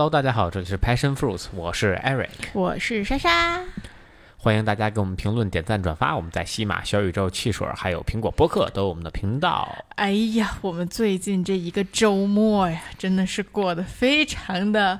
Hello，大家好，这里是 Passion Fruits，我是 Eric，我是莎莎。欢迎大家给我们评论、点赞、转发。我们在西马、小宇宙、汽水还有苹果播客都有我们的频道。哎呀，我们最近这一个周末呀，真的是过得非常的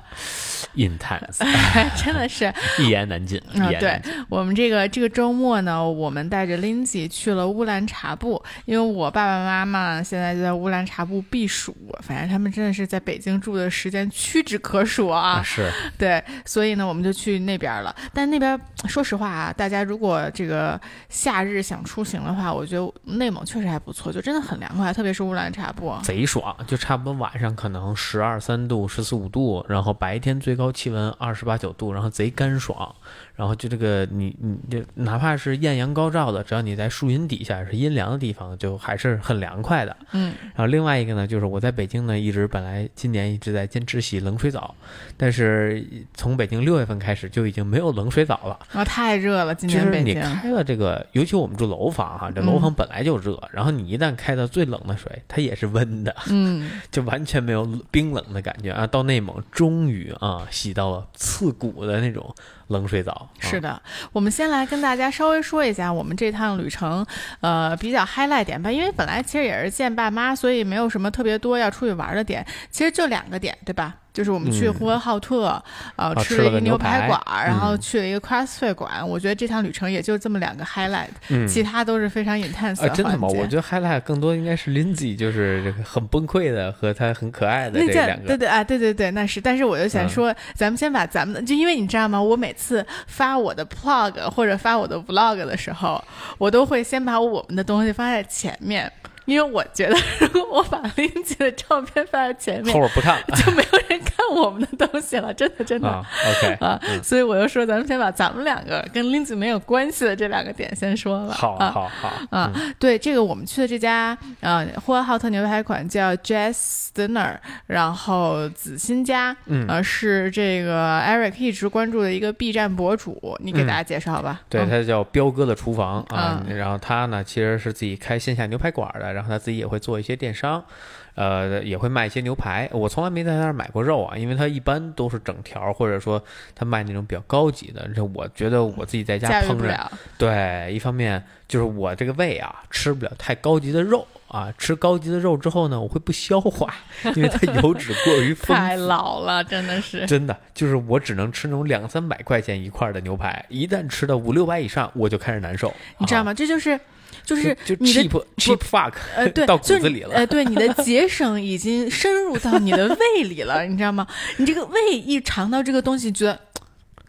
intense，真的是 一言难尽。啊，对我们这个这个周末呢，我们带着 Lindsay 去了乌兰察布，因为我爸爸妈妈现在就在乌兰察布避暑，反正他们真的是在北京住的时间屈指可数啊。是，对，所以呢，我们就去那边了。但那边说实话啊，大家如果这个夏日想出行的话，我觉得内蒙确实还不错，就真的很凉快。特别是乌兰察布，贼爽，就差不多晚上可能十二三度、十四五度，然后白天最高气温二十八九度，然后贼干爽。然后就这个你你就哪怕是艳阳高照的，只要你在树荫底下是阴凉的地方，就还是很凉快的。嗯。然后另外一个呢，就是我在北京呢，一直本来今年一直在坚持洗冷水澡，但是从北京六月份开始就已经没有冷水澡了。啊，太热了！今年北京。你开了这个，尤其我们住楼房哈，这楼房本来就热，然后你一旦开到最冷的水，它也是温的。嗯。就完全没有冰冷的感觉啊！到内蒙终于啊，洗到了刺骨的那种。冷水澡是的，我们先来跟大家稍微说一下我们这趟旅程，呃，比较嗨赖点吧。因为本来其实也是见爸妈，所以没有什么特别多要出去玩的点，其实就两个点，对吧？就是我们去呼和浩特，呃，吃了一个牛排馆，然后去了一个 CrossFit 馆。我觉得这趟旅程也就这么两个 highlight，其他都是非常 intense 的。真的吗？我觉得 highlight 更多应该是 Lindsay，就是这个很崩溃的和他很可爱的这两个。对对啊，对对对，那是。但是我就想说，咱们先把咱们的，就因为你知道吗？我每次发我的 plug 或者发我的 vlog 的时候，我都会先把我们的东西放在前面。因为我觉得，如果我把林姐的照片放在前面，后边不看，就没有人看我们的东西了。真的，真的。OK 啊，所以我就说，咱们先把咱们两个跟林姐没有关系的这两个点先说了。好，好，好。啊，对，这个我们去的这家呃呼和浩特牛排馆叫 Jazz Dinner，然后子欣家，呃，是这个 Eric 一直关注的一个 B 站博主，你给大家介绍吧。对，他叫彪哥的厨房啊，然后他呢其实是自己开线下牛排馆的，然然后他自己也会做一些电商，呃，也会卖一些牛排。我从来没在他那儿买过肉啊，因为他一般都是整条，或者说他卖那种比较高级的。这我觉得我自己在家烹饪，对，一方面就是我这个胃啊吃不了太高级的肉啊，吃高级的肉之后呢，我会不消化，因为它油脂过于丰富。太老了，真的是。真的就是我只能吃那种两三百块钱一块的牛排，一旦吃到五六百以上，我就开始难受。你知道吗？这就是。就是就 cheap cheap fuck，呃，对，到骨子里了，呃，对，你的节省已经深入到你的胃里了，你知道吗？你这个胃一尝到这个东西，觉得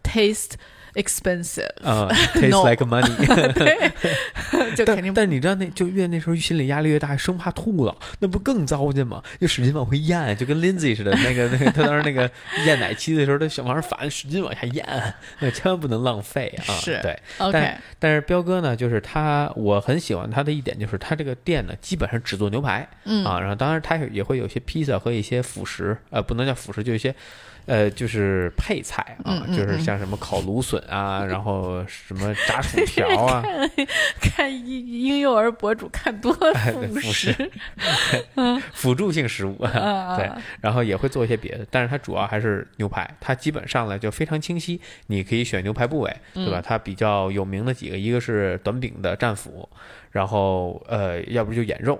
taste。Expensive 啊，taste like money，对，就肯定。但你知道，那就越那时候心理压力越大，生怕吐了，那不更糟践吗？就使劲往回咽，就跟 Lindsay 似的，那个那个，他当时那个咽奶期的时候，他想往上反，使劲往下咽，那千万不能浪费啊！是对，OK。但是彪哥呢，就是他，我很喜欢他的一点就是他这个店呢，基本上只做牛排，嗯啊，然后当然他也会有些披萨和一些辅食，呃，不能叫辅食，就一些。呃，就是配菜啊，就是像什么烤芦笋啊，然后什么 炸薯条啊。看婴婴幼儿博主看多了辅食，辅助性食物啊。对，然后也会做一些别的，但是它主要还是牛排。它基本上呢就非常清晰，你可以选牛排部位，对吧？它比较有名的几个，一个是短柄的战斧，然后呃，要不就眼肉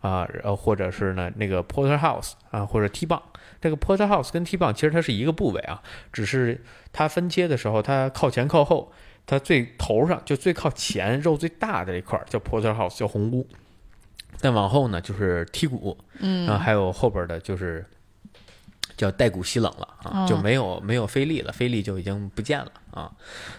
啊，然后或者是呢那个 porterhouse 啊，或者 T 棒。这个 porterhouse 跟 T 棒其实它是一个部位啊，只是它分切的时候，它靠前靠后，它最头上就最靠前肉最大的这块叫 porterhouse，叫红菇，再往后呢就是剔骨，嗯，然后还有后边的就是叫带骨吸冷了啊，就没有没有菲力了，菲力就已经不见了。啊，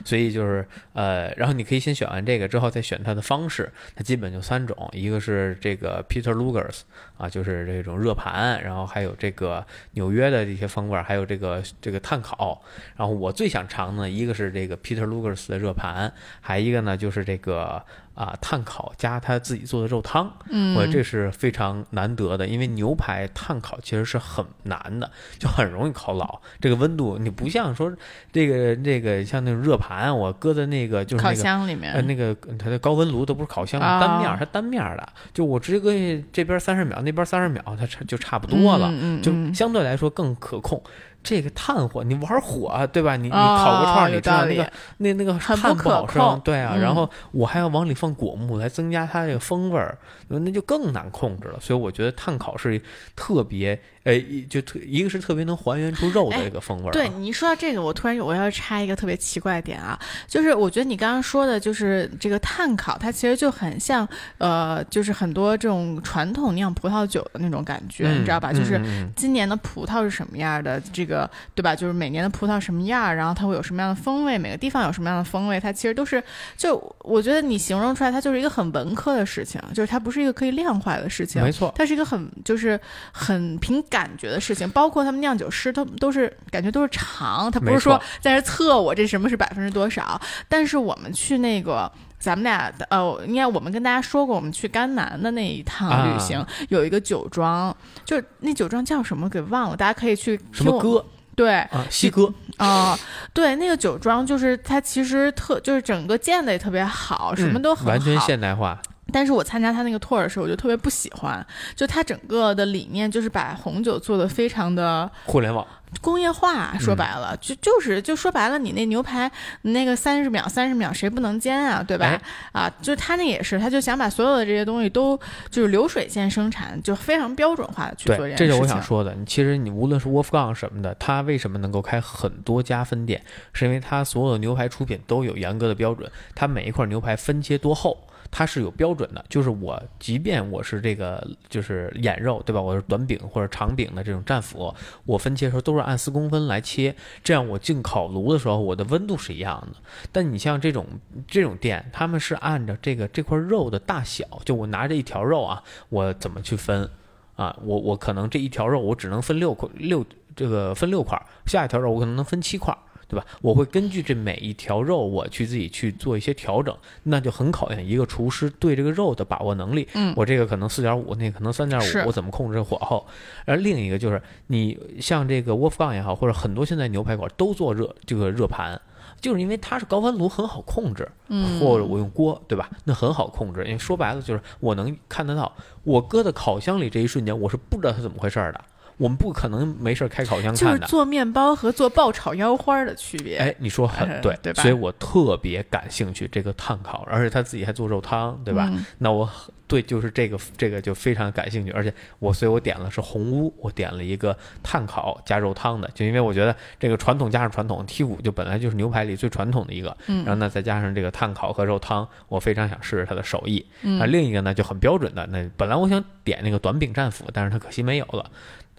所以就是呃，然后你可以先选完这个之后再选它的方式，它基本就三种，一个是这个 Peter Luger's 啊，就是这种热盘，然后还有这个纽约的这些风味，还有这个这个碳烤。然后我最想尝呢，一个是这个 Peter Luger's 的热盘，还一个呢就是这个啊炭烤加他自己做的肉汤。嗯，我这是非常难得的，因为牛排炭烤其实是很难的，就很容易烤老。这个温度你不像说这个这个。像那种热盘，我搁在那个就是烤箱里面，呃，那个它的高温炉都不是烤箱，单面它单面的，就我直接搁这边三十秒，那边三十秒，它差就差不多了，就相对来说更可控。这个炭火，你玩火对吧？你你烤个串，你知道那个那那个炭不好生，对啊。然后我还要往里放果木来增加它这个风味儿，那就更难控制了。所以我觉得炭烤是特别。哎，就特一个是特别能还原出肉的一个风味儿。对你一说到这个，我突然我要插一个特别奇怪的点啊，就是我觉得你刚刚说的，就是这个碳烤，它其实就很像呃，就是很多这种传统酿葡萄酒的那种感觉，你知道吧？就是今年的葡萄是什么样的，这个对吧？就是每年的葡萄什么样，然后它会有什么样的风味，每个地方有什么样的风味，它其实都是就我觉得你形容出来，它就是一个很文科的事情，就是它不是一个可以量化的事情，没错，它是一个很就是很凭感。感觉的事情，包括他们酿酒师，他们都是感觉都是尝，他不是说在那测我这什么是百分之多少。但是我们去那个，咱们俩呃，应该我们跟大家说过，我们去甘南的那一趟旅行，有一个酒庄，就那酒庄叫什么给忘了，大家可以去什么歌？对啊，西哥啊，对，那个酒庄就是它其实特就是整个建的也特别好，什么都很完全现代化。但是我参加他那个 tour 的时候，我就特别不喜欢，就他整个的理念就是把红酒做的非常的互联网、工业化。说白了，就就是就说白了，你那牛排那个三十秒、三十秒谁不能煎啊？对吧？啊，就他那也是，他就想把所有的这些东西都就是流水线生产，就非常标准化的去做这件事情。这是我想说的。其实你无论是 Wolfgang 什么的，他为什么能够开很多家分店，是因为他所有的牛排出品都有严格的标准，他每一块牛排分切多厚。它是有标准的，就是我即便我是这个就是眼肉，对吧？我是短柄或者长柄的这种战斧，我分切的时候都是按四公分来切，这样我进烤炉的时候，我的温度是一样的。但你像这种这种店，他们是按照这个这块肉的大小，就我拿着一条肉啊，我怎么去分啊？我我可能这一条肉我只能分六块六，这个分六块，下一条肉我可能能分七块。对吧？我会根据这每一条肉，我去自己去做一些调整，那就很考验一个厨师对这个肉的把握能力。嗯，我这个可能四点五，那可能三点五，我怎么控制火候？而另一个就是，你像这个 Wolfgang 也好，或者很多现在牛排馆都做热这个热盘，就是因为它是高温炉，很好控制。嗯，或者我用锅，对吧？那很好控制，因为说白了就是我能看得到，我搁在烤箱里这一瞬间，我是不知道它怎么回事的。我们不可能没事开烤箱看的，就是做面包和做爆炒腰花的区别。哎，你说很对，对吧？所以我特别感兴趣这个炭烤，而且他自己还做肉汤，对吧？那我对就是这个这个就非常感兴趣，而且我所以我点了是红屋，我点了一个碳烤加肉汤的，就因为我觉得这个传统加上传统，剔骨就本来就是牛排里最传统的一个，嗯，然后呢再加上这个碳烤和肉汤，我非常想试试他的手艺。啊，另一个呢就很标准的，那本来我想点那个短柄战斧，但是他可惜没有了。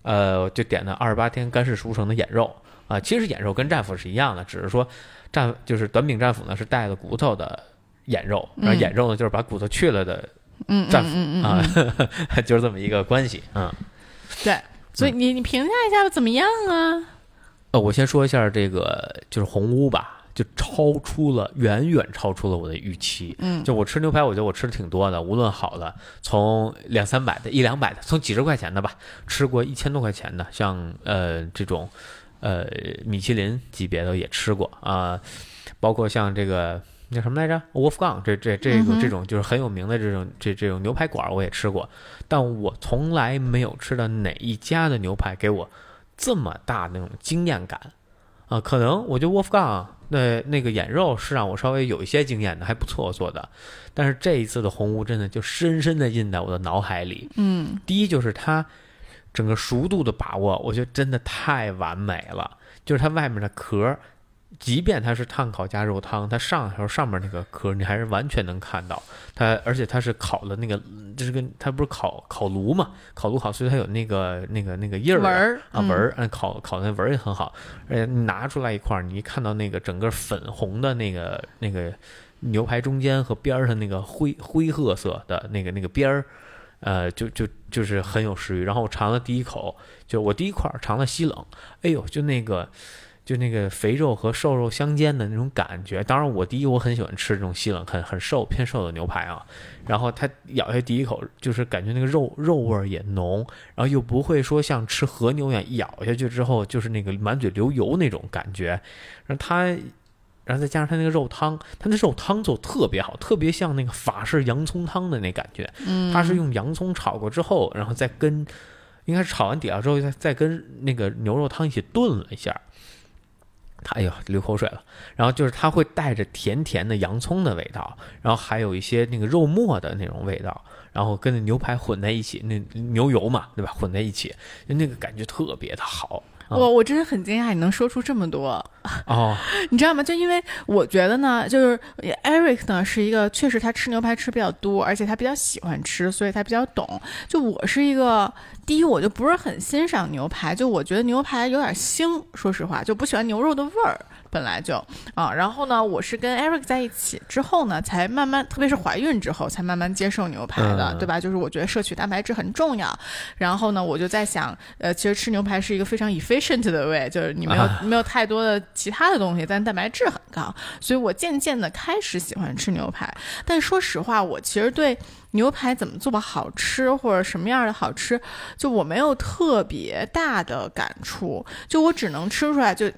呃，就点的二十八天干式熟成的眼肉啊，其实眼肉跟战斧是一样的，只是说战就是短柄战斧呢是带了骨头的眼肉，然后眼肉呢就是把骨头去了的战斧啊，就是这么一个关系啊。对，所以你你评价一下怎么样啊？呃，我先说一下这个就是红屋吧。就超出了，远远超出了我的预期。嗯，就我吃牛排，我觉得我吃的挺多的，无论好的，从两三百的，一两百的，从几十块钱的吧，吃过一千多块钱的，像呃这种，呃米其林级别的也吃过啊，包括像这个叫什么来着，Wolfgang 这这这种这种就是很有名的这种这这种牛排馆我也吃过，但我从来没有吃到哪一家的牛排给我这么大那种惊艳感啊，可能我觉得 Wolfgang。那那个眼肉是让我稍微有一些经验的，还不错做的，但是这一次的红屋真的就深深的印在我的脑海里。嗯，第一就是它整个熟度的把握，我觉得真的太完美了，就是它外面的壳。即便它是碳烤加肉汤，它上头上面那个壳，你还是完全能看到它，而且它是烤的那个，就是跟它不是烤烤炉嘛，烤炉烤，所以它有那个那个那个印儿啊纹儿，嗯，烤烤那纹儿也很好，而且拿出来一块儿，你一看到那个整个粉红的那个那个牛排中间和边儿上那个灰灰褐色的那个那个边儿，呃，就就就是很有食欲。然后我尝了第一口，就我第一块尝了西冷，哎呦，就那个。就那个肥肉和瘦肉相间的那种感觉，当然我第一我很喜欢吃这种细冷很很瘦偏瘦的牛排啊，然后它咬下第一口就是感觉那个肉肉味儿也浓，然后又不会说像吃和牛一样咬下去之后就是那个满嘴流油那种感觉，然后它，然后再加上它那个肉汤，它那肉汤做特别好，特别像那个法式洋葱汤的那感觉，嗯，它是用洋葱炒过之后，然后再跟。应该是炒完底料之后再再跟那个牛肉汤一起炖了一下。它哎呦流口水了，然后就是它会带着甜甜的洋葱的味道，然后还有一些那个肉末的那种味道，然后跟那牛排混在一起，那牛油嘛，对吧？混在一起，那个感觉特别的好。我我真的很惊讶，你能说出这么多哦，你知道吗？就因为我觉得呢，就是 Eric 呢是一个确实他吃牛排吃比较多，而且他比较喜欢吃，所以他比较懂。就我是一个，第一我就不是很欣赏牛排，就我觉得牛排有点腥，说实话就不喜欢牛肉的味儿。本来就啊，然后呢，我是跟 Eric 在一起之后呢，才慢慢，特别是怀孕之后，才慢慢接受牛排的，对吧？就是我觉得摄取蛋白质很重要。然后呢，我就在想，呃，其实吃牛排是一个非常 efficient 的 way，就是你没有没有太多的其他的东西，但蛋白质很高，所以我渐渐的开始喜欢吃牛排。但说实话，我其实对。牛排怎么做好吃，或者什么样的好吃，就我没有特别大的感触，就我只能吃出来，就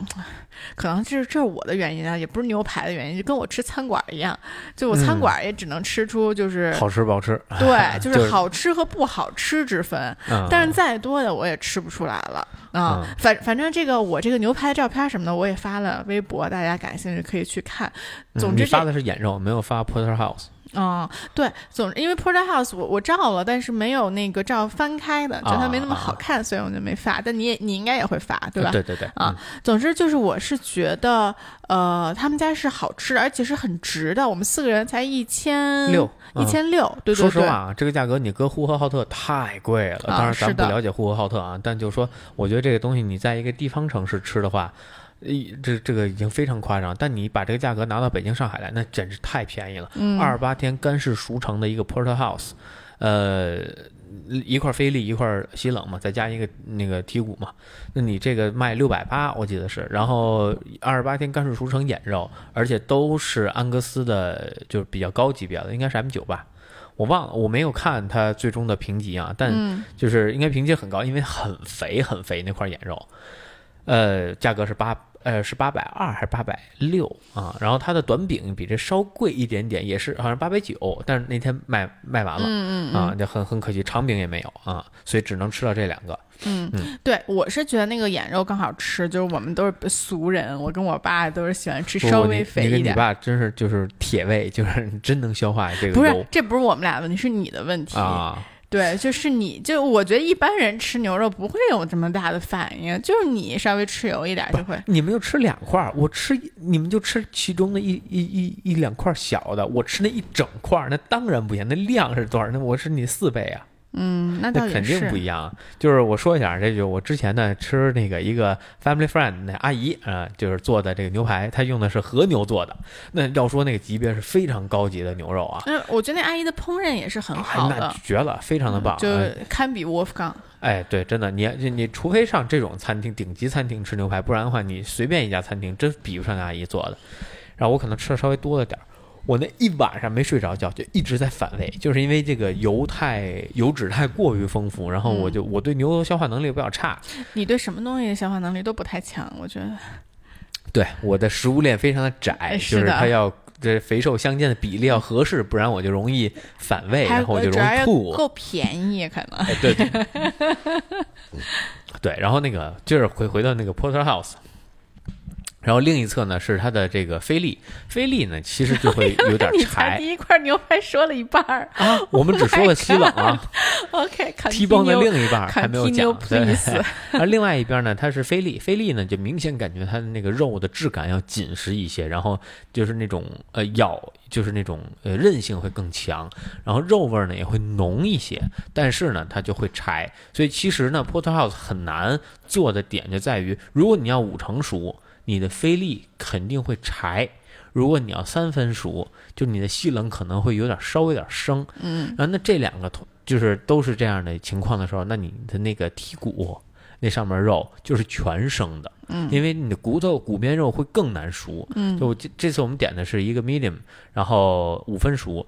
可能这是这是我的原因啊，也不是牛排的原因，就跟我吃餐馆一样，就我餐馆也只能吃出就是好吃不好吃，对，就是好吃和不好吃之分，但是再多的我也吃不出来了啊。反反正这个我这个牛排照片什么的我也发了微博，大家感兴趣可以去看。总之发的是眼肉，没有发 Porterhouse。嗯，对，总因为 Porterhouse 我我照了，但是没有那个照翻开的，觉得它没那么好看，所以我就没发。但你也你应该也会发，对吧？对对对。啊，总之就是我是觉得，呃，他们家是好吃，而且是很值的。我们四个人才一千六，一千六。对对对。说实话啊，这个价格你搁呼和浩特太贵了。当然咱不了解呼和浩特啊，但就说，我觉得这个东西你在一个地方城市吃的话。一这这个已经非常夸张，但你把这个价格拿到北京、上海来，那简直太便宜了。二十八天干式熟成的一个 porterhouse，呃，一块菲力，一块西冷嘛，再加一个那个剔骨嘛，那你这个卖六百八，我记得是。然后二十八天干式熟成眼肉，而且都是安格斯的，就是比较高级别的，应该是 M 九吧，我忘了，我没有看它最终的评级啊，但就是应该评级很高，因为很肥很肥那块眼肉，呃，价格是八。呃，是八百二还是八百六啊？然后它的短饼比这稍贵一点点，也是好像八百九，但是那天卖卖完了，嗯嗯啊，就很很可惜，长饼也没有啊，所以只能吃到这两个。嗯嗯，对，我是觉得那个眼肉更好吃，就是我们都是俗人，我跟我爸都是喜欢吃稍微肥一点。你你爸真是就是铁胃，就是 真能消化这个。不是，这不是我们俩的问题，是你的问题啊。对，就是你就我觉得一般人吃牛肉不会有这么大的反应，就是你稍微吃油一点就会。你们就吃两块，我吃你们就吃其中的一一一一两块小的，我吃那一整块，那当然不行，那量是多少？那我是你四倍啊。嗯，那肯定不一样。就是我说一下，这就我之前呢吃那个一个 family friend 那阿姨啊，就是做的这个牛排，她用的是和牛做的。那要说那个级别是非常高级的牛肉啊。嗯，我觉得那阿姨的烹饪也是很好的，绝了，非常的棒，就堪比 Wolfgang。哎，对，真的，你你除非上这种餐厅顶级餐厅吃牛排，不然的话，你随便一家餐厅真比不上那阿姨做的。然后我可能吃的稍微多了点儿。我那一晚上没睡着觉，就一直在反胃，就是因为这个油太油脂太过于丰富，然后我就我对牛油消化能力比较差。你对什么东西消化能力都不太强，我觉得。对，我的食物链非常的窄，就是它要这肥瘦相间的比例要合适，不然我就容易反胃，然后我就容易吐。够便宜可能。对对。对，然后那个就是回回到那个 Porterhouse。然后另一侧呢是它的这个菲力，菲力呢其实就会 有点柴。第一块牛排说了一半儿啊，我们只说了西冷啊。OK，T 棒的另一半 还没有讲。对。而另外一边呢，它是菲力，菲力呢就明显感觉它的那个肉的质感要紧实一些，然后就是那种呃咬，就是那种呃韧性会更强，然后肉味呢也会浓一些，但是呢它就会柴。所以其实呢，Porterhouse 很难做的点就在于，如果你要五成熟。你的菲力肯定会柴，如果你要三分熟，就你的西冷可能会有点稍微有点生。嗯，然后那这两个同就是都是这样的情况的时候，那你的那个剔骨那上面肉就是全生的。嗯，因为你的骨头骨边肉会更难熟。嗯，就这这次我们点的是一个 medium，然后五分熟，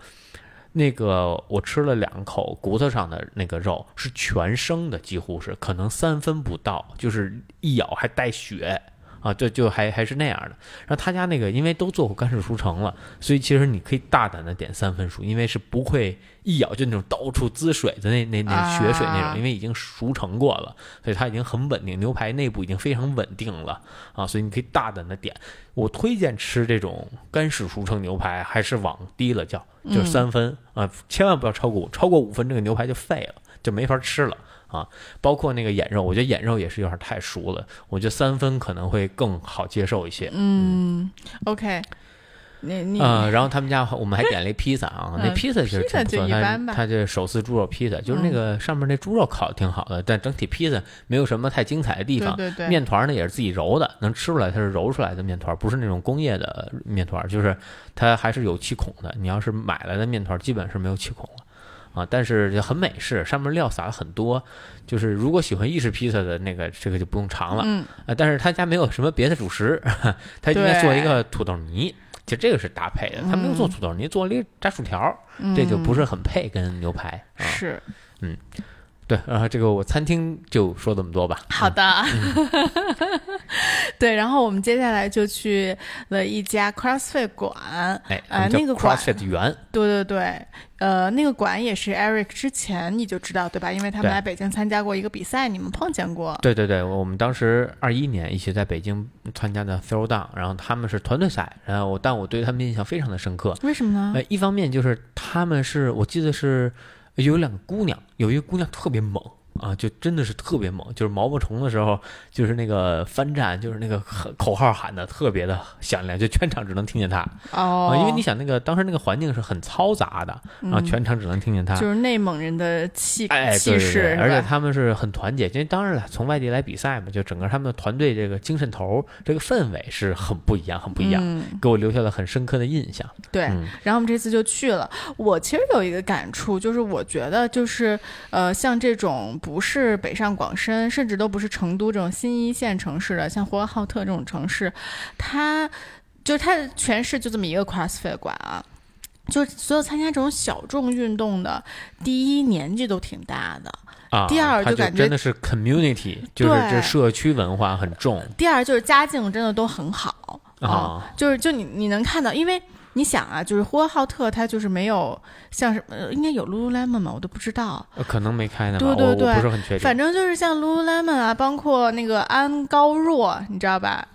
那个我吃了两口骨头上的那个肉是全生的，几乎是可能三分不到，就是一咬还带血。啊，就就还还是那样的。然后他家那个因为都做过干式熟成了，所以其实你可以大胆的点三分熟，因为是不会一咬就那种到处滋水的那那那血水那种，因为已经熟成过了，所以它已经很稳定，牛排内部已经非常稳定了啊，所以你可以大胆的点。我推荐吃这种干式熟成牛排，还是往低了叫，就是三分啊，千万不要超过五超过五分，这个牛排就废了，就没法吃了。啊，包括那个眼肉，我觉得眼肉也是有点太熟了，我觉得三分可能会更好接受一些。嗯，OK，你你啊，然后他们家我们还点了一披萨啊，那披萨其实挺不错，它它这手撕猪肉披萨，就是那个上面那猪肉烤的挺好的，但整体披萨没有什么太精彩的地方。对对。面团呢也是自己揉的，能吃出来它是揉出来的面团，不是那种工业的面团，就是它还是有气孔的。你要是买来的面团，基本是没有气孔了。啊，但是就很美式，上面料撒了很多，就是如果喜欢意式披萨的那个，这个就不用尝了。嗯，啊，但是他家没有什么别的主食，他应该做一个土豆泥，其实这个是搭配的。他没有做土豆泥，做了一个炸薯条，这就不是很配跟牛排。是，嗯。对，然后这个我餐厅就说这么多吧。好的，对，然后我们接下来就去了一家 CrossFit 馆，哎，呃，那个 CrossFit 园，对对对，呃，那个馆也是 Eric 之前你就知道对吧？因为他们来北京参加过一个比赛，你们碰见过。对对对，我们当时二一年一起在北京参加的 Throwdown，然后他们是团队赛，然后我但我对他们印象非常的深刻。为什么呢？呃，一方面就是他们是我记得是。有两个姑娘，有一个姑娘特别猛啊，就真的是特别猛，就是毛毛虫的时候，就是那个翻战，就是那个口号喊的特别的响亮，就全场只能听见他哦。因为你想，那个当时那个环境是很嘈杂的，然后全场只能听见他，就是内蒙人的气气势，而且他们是很团结。因为当然了，从外地来比赛嘛，就整个他们的团队这个精神头，这个氛围是很不一样，很不一样，给我留下了很深刻的印象。对，然后我们这次就去了。我其实有一个感触，就是我觉得，就是呃，像这种不是北上广深，甚至都不是成都这种新一线城市的，像呼和浩特这种城市，它就是它全市就这么一个 CrossFit 馆啊，就所有参加这种小众运动的，第一年纪都挺大的啊，第二就感觉真的是 community，就是这社区文化很重。第二就是家境真的都很好啊，就是就你你能看到，因为。你想啊，就是呼和浩特，它就是没有像什么，应该有 Lululemon 吗？我都不知道，可能没开呢。对对对，不是很确定。反正就是像 Lululemon 啊，包括那个安高若，你知道吧？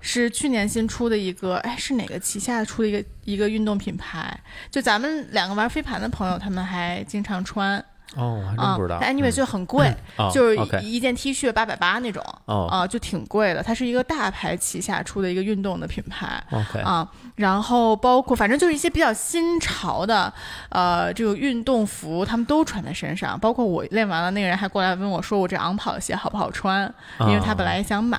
是去年新出的一个，哎，是哪个旗下出的一个一个运动品牌？就咱们两个玩飞盘的朋友，他们还经常穿。哦，我还真不知道。但 anyway 就很贵，就是一件 T 恤八百八那种，啊，就挺贵的。它是一个大牌旗下出的一个运动的品牌。啊，然后包括反正就是一些比较新潮的，呃，这个运动服他们都穿在身上。包括我练完了，那个人还过来问我说：“我这昂跑鞋好不好穿？”因为他本来也想买。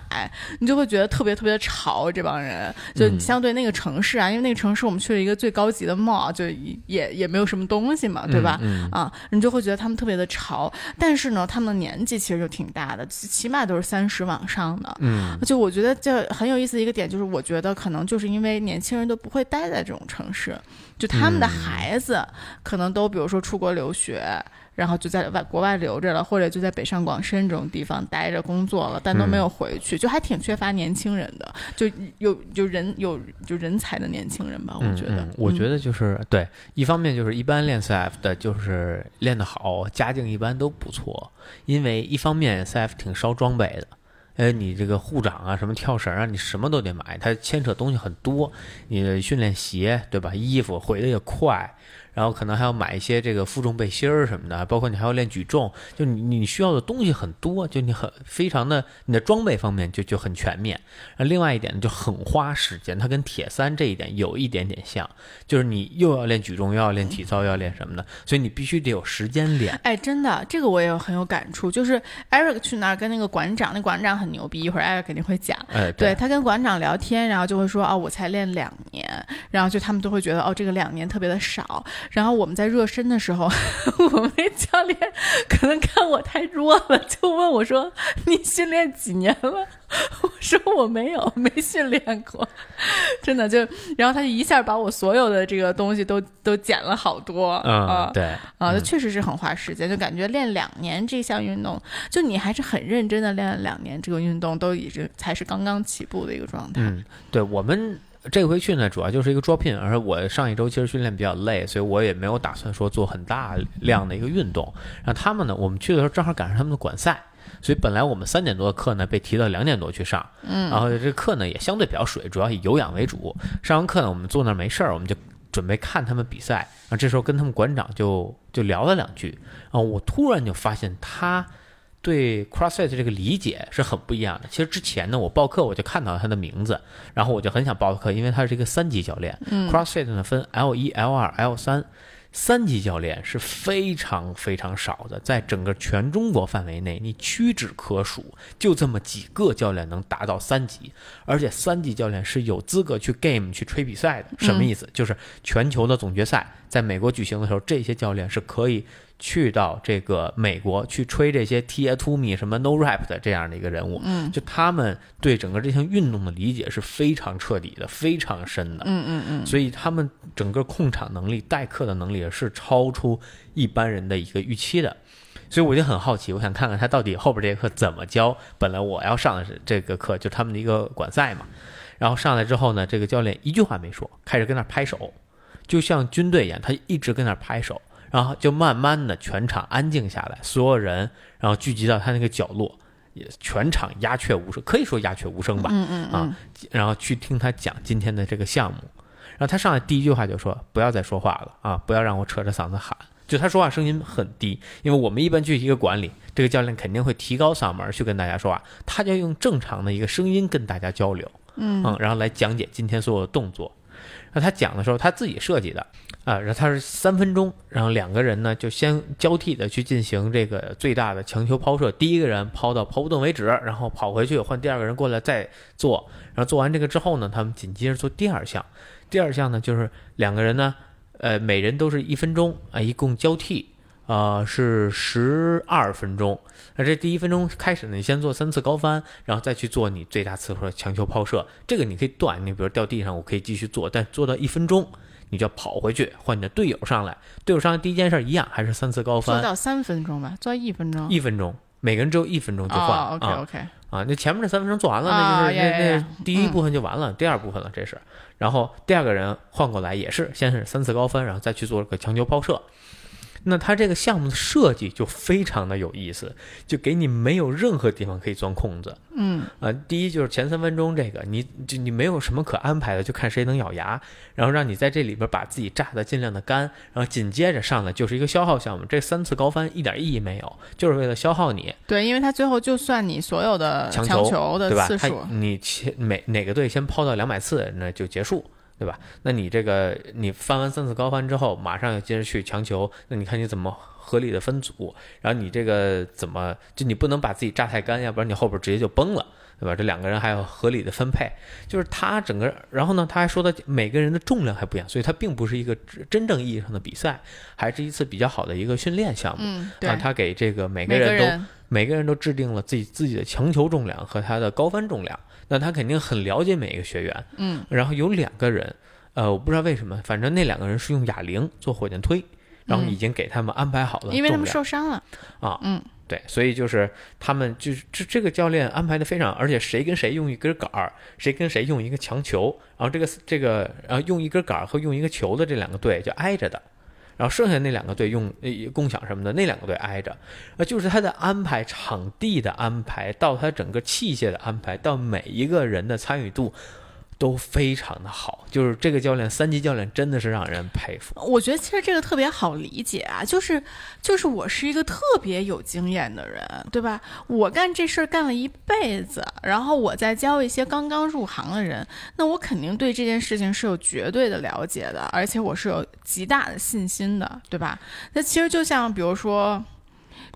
你就会觉得特别特别的潮，这帮人就相对那个城市啊，因为那个城市我们去了一个最高级的 mall，就也也没有什么东西嘛，对吧？啊，你就会觉得他。他们特别的潮，但是呢，他们的年纪其实就挺大的，起码都是三十往上的。嗯，就我觉得这很有意思的一个点，就是我觉得可能就是因为年轻人都不会待在这种城市，就他们的孩子可能都比如说出国留学。然后就在外国外留着了，或者就在北上广深这种地方待着工作了，但都没有回去，就还挺缺乏年轻人的，就有就人有就人才的年轻人吧，我觉得。我觉得就是对，一方面就是一般练 CF 的，就是练得好，家境一般都不错，因为一方面 CF 挺烧装备的，哎，你这个护掌啊，什么跳绳啊，你什么都得买，它牵扯东西很多，你的训练鞋对吧？衣服毁的也快。然后可能还要买一些这个负重背心儿什么的，包括你还要练举重，就你你需要的东西很多，就你很非常的你的装备方面就就很全面。那另外一点呢就很花时间，它跟铁三这一点有一点点像，就是你又要练举重，又要练体操，又要练什么的，所以你必须得有时间练。哎，真的，这个我也有很有感触。就是 Eric 去那儿跟那个馆长，那馆长很牛逼，一会儿 Eric 肯定会讲。哎，对他跟馆长聊天，然后就会说哦，我才练两年，然后就他们都会觉得哦，这个两年特别的少。然后我们在热身的时候，我们那教练可能看我太弱了，就问我说：“你训练几年了？” 我说：“我没有，没训练过。”真的就，然后他就一下把我所有的这个东西都都减了好多啊，对啊，确实是很花时间，就感觉练两年这项运动，就你还是很认真的练了两年这个运动，都已经才是刚刚起步的一个状态。嗯，对我们。这回去呢，主要就是一个 drop in，而我上一周其实训练比较累，所以我也没有打算说做很大量的一个运动。然后他们呢，我们去的时候正好赶上他们的管赛，所以本来我们三点多的课呢被提到两点多去上。嗯，然后这课呢也相对比较水，主要以有氧为主。上完课呢，我们坐那儿没事儿，我们就准备看他们比赛。然后这时候跟他们馆长就就聊了两句，然后我突然就发现他。对 CrossFit 这个理解是很不一样的。其实之前呢，我报课我就看到他的名字，然后我就很想报课，因为他是一个三级教练。嗯 CrossFit 呢分 L 一、L 二、L 三。三级教练是非常非常少的，在整个全中国范围内，你屈指可数，就这么几个教练能达到三级，而且三级教练是有资格去 Game 去吹比赛的。什么意思？就是全球的总决赛在美国举行的时候，这些教练是可以。去到这个美国去吹这些 Tia to me 什么 No Rap 的这样的一个人物，嗯，就他们对整个这项运动的理解是非常彻底的，非常深的，嗯嗯嗯，所以他们整个控场能力、代课的能力是超出一般人的一个预期的，所以我就很好奇，我想看看他到底后边这节课怎么教。本来我要上的是这个课，就他们的一个管赛嘛，然后上来之后呢，这个教练一句话没说，开始跟那拍手，就像军队一样，他一直跟那拍手。然后就慢慢的全场安静下来，所有人然后聚集到他那个角落，也全场鸦雀无声，可以说鸦雀无声吧。嗯嗯啊，然后去听他讲今天的这个项目。然后他上来第一句话就说：“不要再说话了啊，不要让我扯着嗓子喊。”就他说话声音很低，因为我们一般去一个馆里，这个教练肯定会提高嗓门去跟大家说话，他就用正常的一个声音跟大家交流。嗯嗯，然后来讲解今天所有的动作。那他讲的时候，他自己设计的。啊，然后他是三分钟，然后两个人呢就先交替的去进行这个最大的强球抛射，第一个人抛到抛不动为止，然后跑回去换第二个人过来再做，然后做完这个之后呢，他们紧接着做第二项，第二项呢就是两个人呢，呃，每人都是一分钟啊，一共交替，呃，是十二分钟。那这第一分钟开始呢，你先做三次高翻，然后再去做你最大次数的强球抛射，这个你可以断，你比如掉地上我可以继续做，但做到一分钟。你就要跑回去换你的队友上来，队友上来第一件事一样，还是三次高翻。做到三分钟吧，做一分钟。一分钟，每个人只有一分钟就换。OK OK。啊，那前面这三分钟做完了，那就是那那第一部分就完了，第二部分了这是。然后第二个人换过来也是，先是三次高翻，然后再去做个强球抛射。那它这个项目的设计就非常的有意思，就给你没有任何地方可以钻空子。嗯，啊，第一就是前三分钟这个，你就你没有什么可安排的，就看谁能咬牙，然后让你在这里边把自己炸的尽量的干，然后紧接着上来就是一个消耗项目，这三次高翻一点意义没有，就是为了消耗你。对，因为他最后就算你所有的强球的次数，你前每哪个队先抛到两百次，那就结束。对吧？那你这个你翻完三次高翻之后，马上要接着去强求，那你看你怎么合理的分组？然后你这个怎么就你不能把自己榨太干，要不然你后边直接就崩了，对吧？这两个人还要合理的分配，就是他整个，然后呢，他还说的每个人的重量还不一样，所以他并不是一个真正意义上的比赛，还是一次比较好的一个训练项目。嗯，对。他给这个每个人都每个人都制定了自己自己的强球重量和他的高翻重量。那他肯定很了解每一个学员，嗯，然后有两个人，呃，我不知道为什么，反正那两个人是用哑铃做火箭推，然后已经给他们安排好了，因为他们受伤了。啊，嗯，对，所以就是他们就是这这个教练安排的非常，而且谁跟谁用一根杆儿，谁跟谁用一个强球，然后这个这个呃用一根杆儿和用一个球的这两个队就挨着的。然后剩下那两个队用共享什么的，那两个队挨着，呃，就是他的安排场地的安排，到他整个器械的安排，到每一个人的参与度。都非常的好，就是这个教练，三级教练真的是让人佩服。我觉得其实这个特别好理解啊，就是就是我是一个特别有经验的人，对吧？我干这事儿干了一辈子，然后我再教一些刚刚入行的人，那我肯定对这件事情是有绝对的了解的，而且我是有极大的信心的，对吧？那其实就像比如说。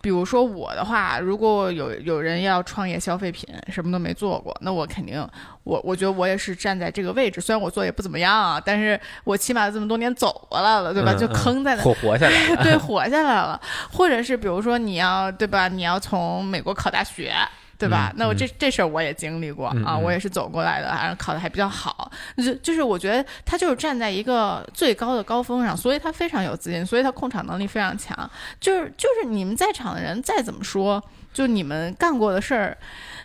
比如说我的话，如果有有人要创业消费品，什么都没做过，那我肯定，我我觉得我也是站在这个位置。虽然我做也不怎么样啊，但是我起码这么多年走过来了，对吧？就坑在那，活活下来，对，活下来了。或者是比如说你要，对吧？你要从美国考大学。对吧？那我这这事儿我也经历过啊，我也是走过来的，然后考的还比较好。就就是我觉得他就是站在一个最高的高峰上，所以他非常有自信，所以他控场能力非常强。就是就是你们在场的人再怎么说，就你们干过的事儿，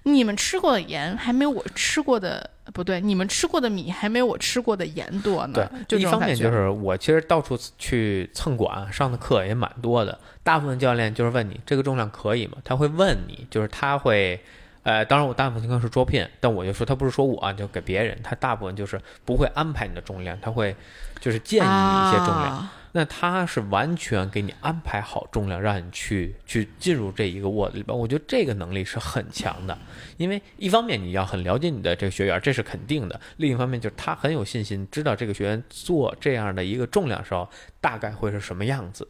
你们吃过的盐还没有我吃过的。不对，你们吃过的米还没有我吃过的盐多呢。对，一方面就是我其实到处去蹭馆上的课也蛮多的，大部分教练就是问你这个重量可以吗？他会问你，就是他会，呃，当然我大部分情况是招聘，但我就说他不是说我就给别人，他大部分就是不会安排你的重量，他会就是建议你一些重量。那他是完全给你安排好重量，让你去去进入这一个窝里边。我觉得这个能力是很强的，因为一方面你要很了解你的这个学员，这是肯定的；另一方面就是他很有信心，知道这个学员做这样的一个重量时候大概会是什么样子。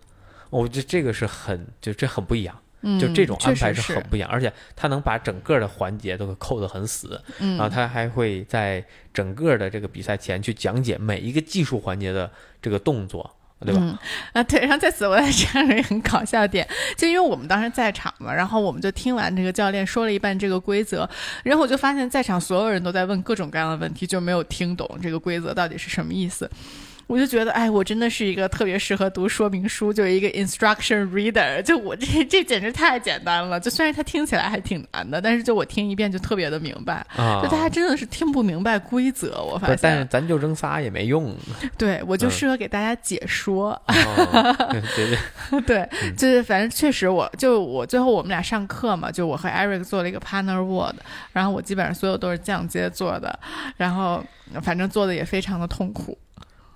我觉得这个是很就这很不一样，就这种安排是很不一样，而且他能把整个的环节都给扣得很死，然后他还会在整个的这个比赛前去讲解每一个技术环节的这个动作。对吧？啊，对，然后在此我再讲一个很搞笑的点，就因为我们当时在场嘛，然后我们就听完这个教练说了一半这个规则，然后我就发现，在场所有人都在问各种各样的问题，就没有听懂这个规则到底是什么意思。我就觉得，哎，我真的是一个特别适合读说明书，就是一个 instruction reader。就我这这简直太简单了。就虽然它听起来还挺难的，但是就我听一遍就特别的明白。就大家真的是听不明白规则，我发现。但是咱就扔仨也没用。对，我就适合给大家解说。对对对，就是反正确实，我就我最后我们俩上课嘛，就我和 Eric 做了一个 partner word，然后我基本上所有都是降阶做的，然后反正做的也非常的痛苦。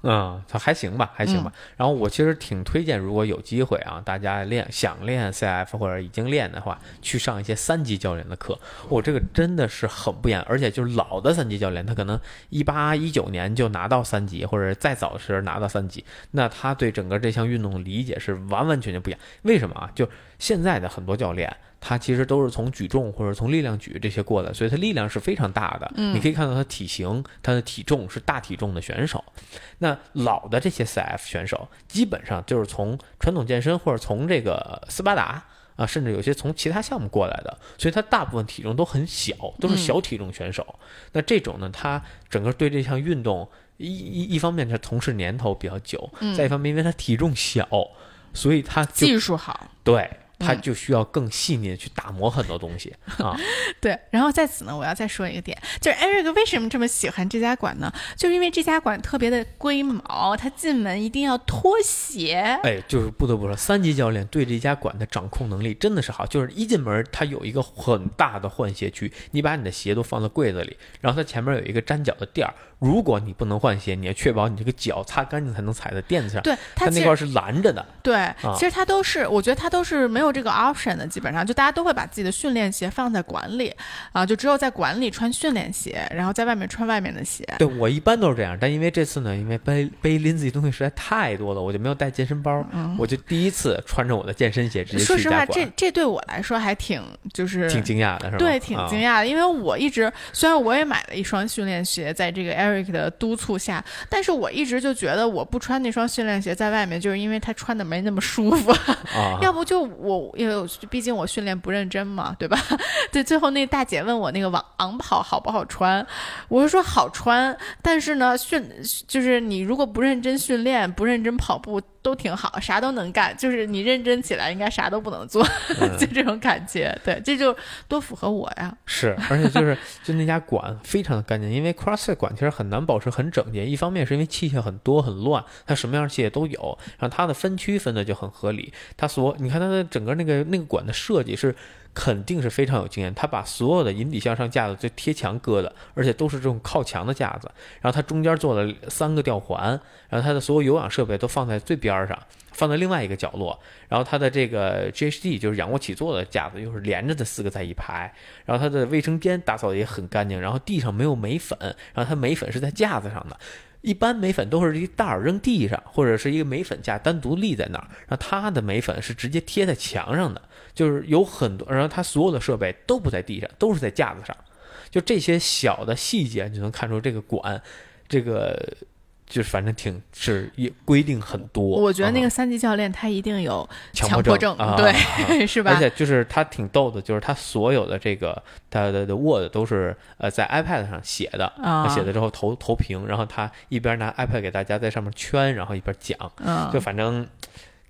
嗯，他还行吧，还行吧。然后我其实挺推荐，如果有机会啊，大家练想练 CF 或者已经练的话，去上一些三级教练的课。我这个真的是很不一样，而且就是老的三级教练，他可能一八一九年就拿到三级，或者再早时拿到三级，那他对整个这项运动理解是完完全全不一样。为什么啊？就现在的很多教练。他其实都是从举重或者从力量举这些过来，所以他力量是非常大的。嗯，你可以看到他体型，他的体重是大体重的选手。那老的这些 CF 选手，基本上就是从传统健身或者从这个斯巴达啊，甚至有些从其他项目过来的，所以他大部分体重都很小，都是小体重选手。那这种呢，他整个对这项运动一一一方面他从事年头比较久，再一方面因为他体重小，所以他技术好。对。他就需要更细腻的去打磨很多东西 啊。对，然后在此呢，我要再说一个点，就是 Eric 为什么这么喜欢这家馆呢？就是因为这家馆特别的龟毛，他进门一定要脱鞋。哎，就是不得不说，三级教练对这家馆的掌控能力真的是好。就是一进门，他有一个很大的换鞋区，你把你的鞋都放在柜子里，然后他前面有一个粘脚的垫儿。如果你不能换鞋，你要确保你这个脚擦干净才能踩在垫子上。对，它那块是拦着的。对，其实它都是，我觉得它都是没有这个 option 的。基本上就大家都会把自己的训练鞋放在馆里，啊，就只有在馆里穿训练鞋，然后在外面穿外面的鞋。对我一般都是这样，但因为这次呢，因为背背拎自己东西实在太多了，我就没有带健身包，我就第一次穿着我的健身鞋直接去说实话，这这对我来说还挺就是挺惊讶的，是吧？对，挺惊讶的，因为我一直虽然我也买了一双训练鞋，在这个 Eric 的督促。下，但是我一直就觉得我不穿那双训练鞋在外面，就是因为他穿的没那么舒服。要不就我，因为毕竟我训练不认真嘛，对吧？对，最后那大姐问我那个网昂跑好不好穿，我是说好穿，但是呢，训就是你如果不认真训练，不认真跑步。都挺好，啥都能干，就是你认真起来，应该啥都不能做，就这种感觉。对，这就多符合我呀。是，而且就是 就那家馆非常的干净，因为 CrossFit 馆其实很难保持很整洁。一方面是因为器械很多很乱，它什么样的器械都有，然后它的分区分的就很合理。它所你看它的整个那个那个馆的设计是。肯定是非常有经验，他把所有的引体向上架子就贴墙搁的，而且都是这种靠墙的架子。然后他中间做了三个吊环，然后他的所有有氧设备都放在最边上，放在另外一个角落。然后他的这个 GHD 就是仰卧起坐的架子，又是连着的四个在一排。然后他的卫生间打扫的也很干净，然后地上没有煤粉，然后他煤粉是在架子上的。一般煤粉都是一袋扔地上，或者是一个煤粉架单独立在那儿，然后他的煤粉是直接贴在墙上的。就是有很多，然后他所有的设备都不在地上，都是在架子上。就这些小的细节，你就能看出这个馆，这个就是反正挺是也规定很多。我觉得那个个三级教练他一定有强强迫症，啊对，是吧？而且就是他挺逗的，就是他所有的这个他的的 Word 都是呃在 iPad 上写的，啊写的之后投投屏，然后他一边拿 iPad 给大家在上面圈，然后一边讲，嗯，就反正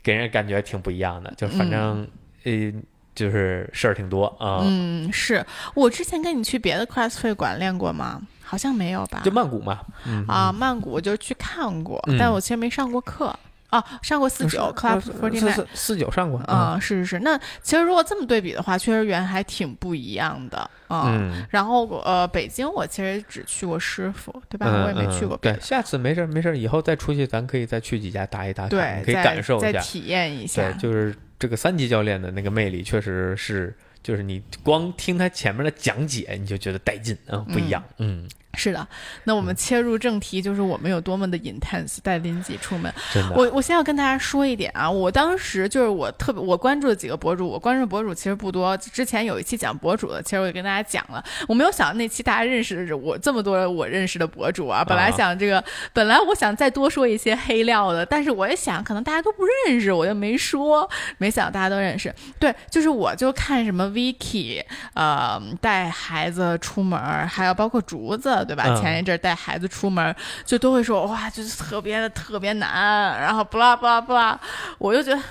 给人感觉挺不一样的，就反正、呃就是事儿挺多啊。嗯，是我之前跟你去别的 CrossFit 馆练过吗？好像没有吧？就曼谷嘛，嗯啊，曼谷我就去看过，嗯但我其实没上过课。哦，上过四九 Club Forty 四 Nine。四四九上过，啊、是是是，那其实如果这么对比的话，确实圆还挺不一样的啊。嗯，然后呃，北京我其实只去过师傅，对吧？嗯我也没去过别对，下次没事儿没事儿，以后再出去，咱可以再去几家打一打卡，对，可以感受一下。再体验一下对，。就是这个三级教练的那个魅力，确实是，就是你光听他前面的讲解，你就觉得带劲啊、不一样。嗯，是的，那我们切入正题，就是我们有多么的 intense 带林姐出门。真的。我我先要跟大家说一点啊，我当时就是我特别我关注的几个博主，我关注的博主其实不多。之前有一期讲博主的，其实我也跟大家讲了，我没有想到那期大家认识的我这么多我认识的博主啊。本来想这个，本来我想再多说一些黑料的，但是我也想可能大家都不认识，我就没说。没想到大家都认识。对，就是我就看什么 Vicky，呃，带孩子出门儿，还有包括竹子，对吧？嗯前一阵儿带孩子出门，就都会说哇，就是特别的特别难，然后不啦不啦不啦，我就觉得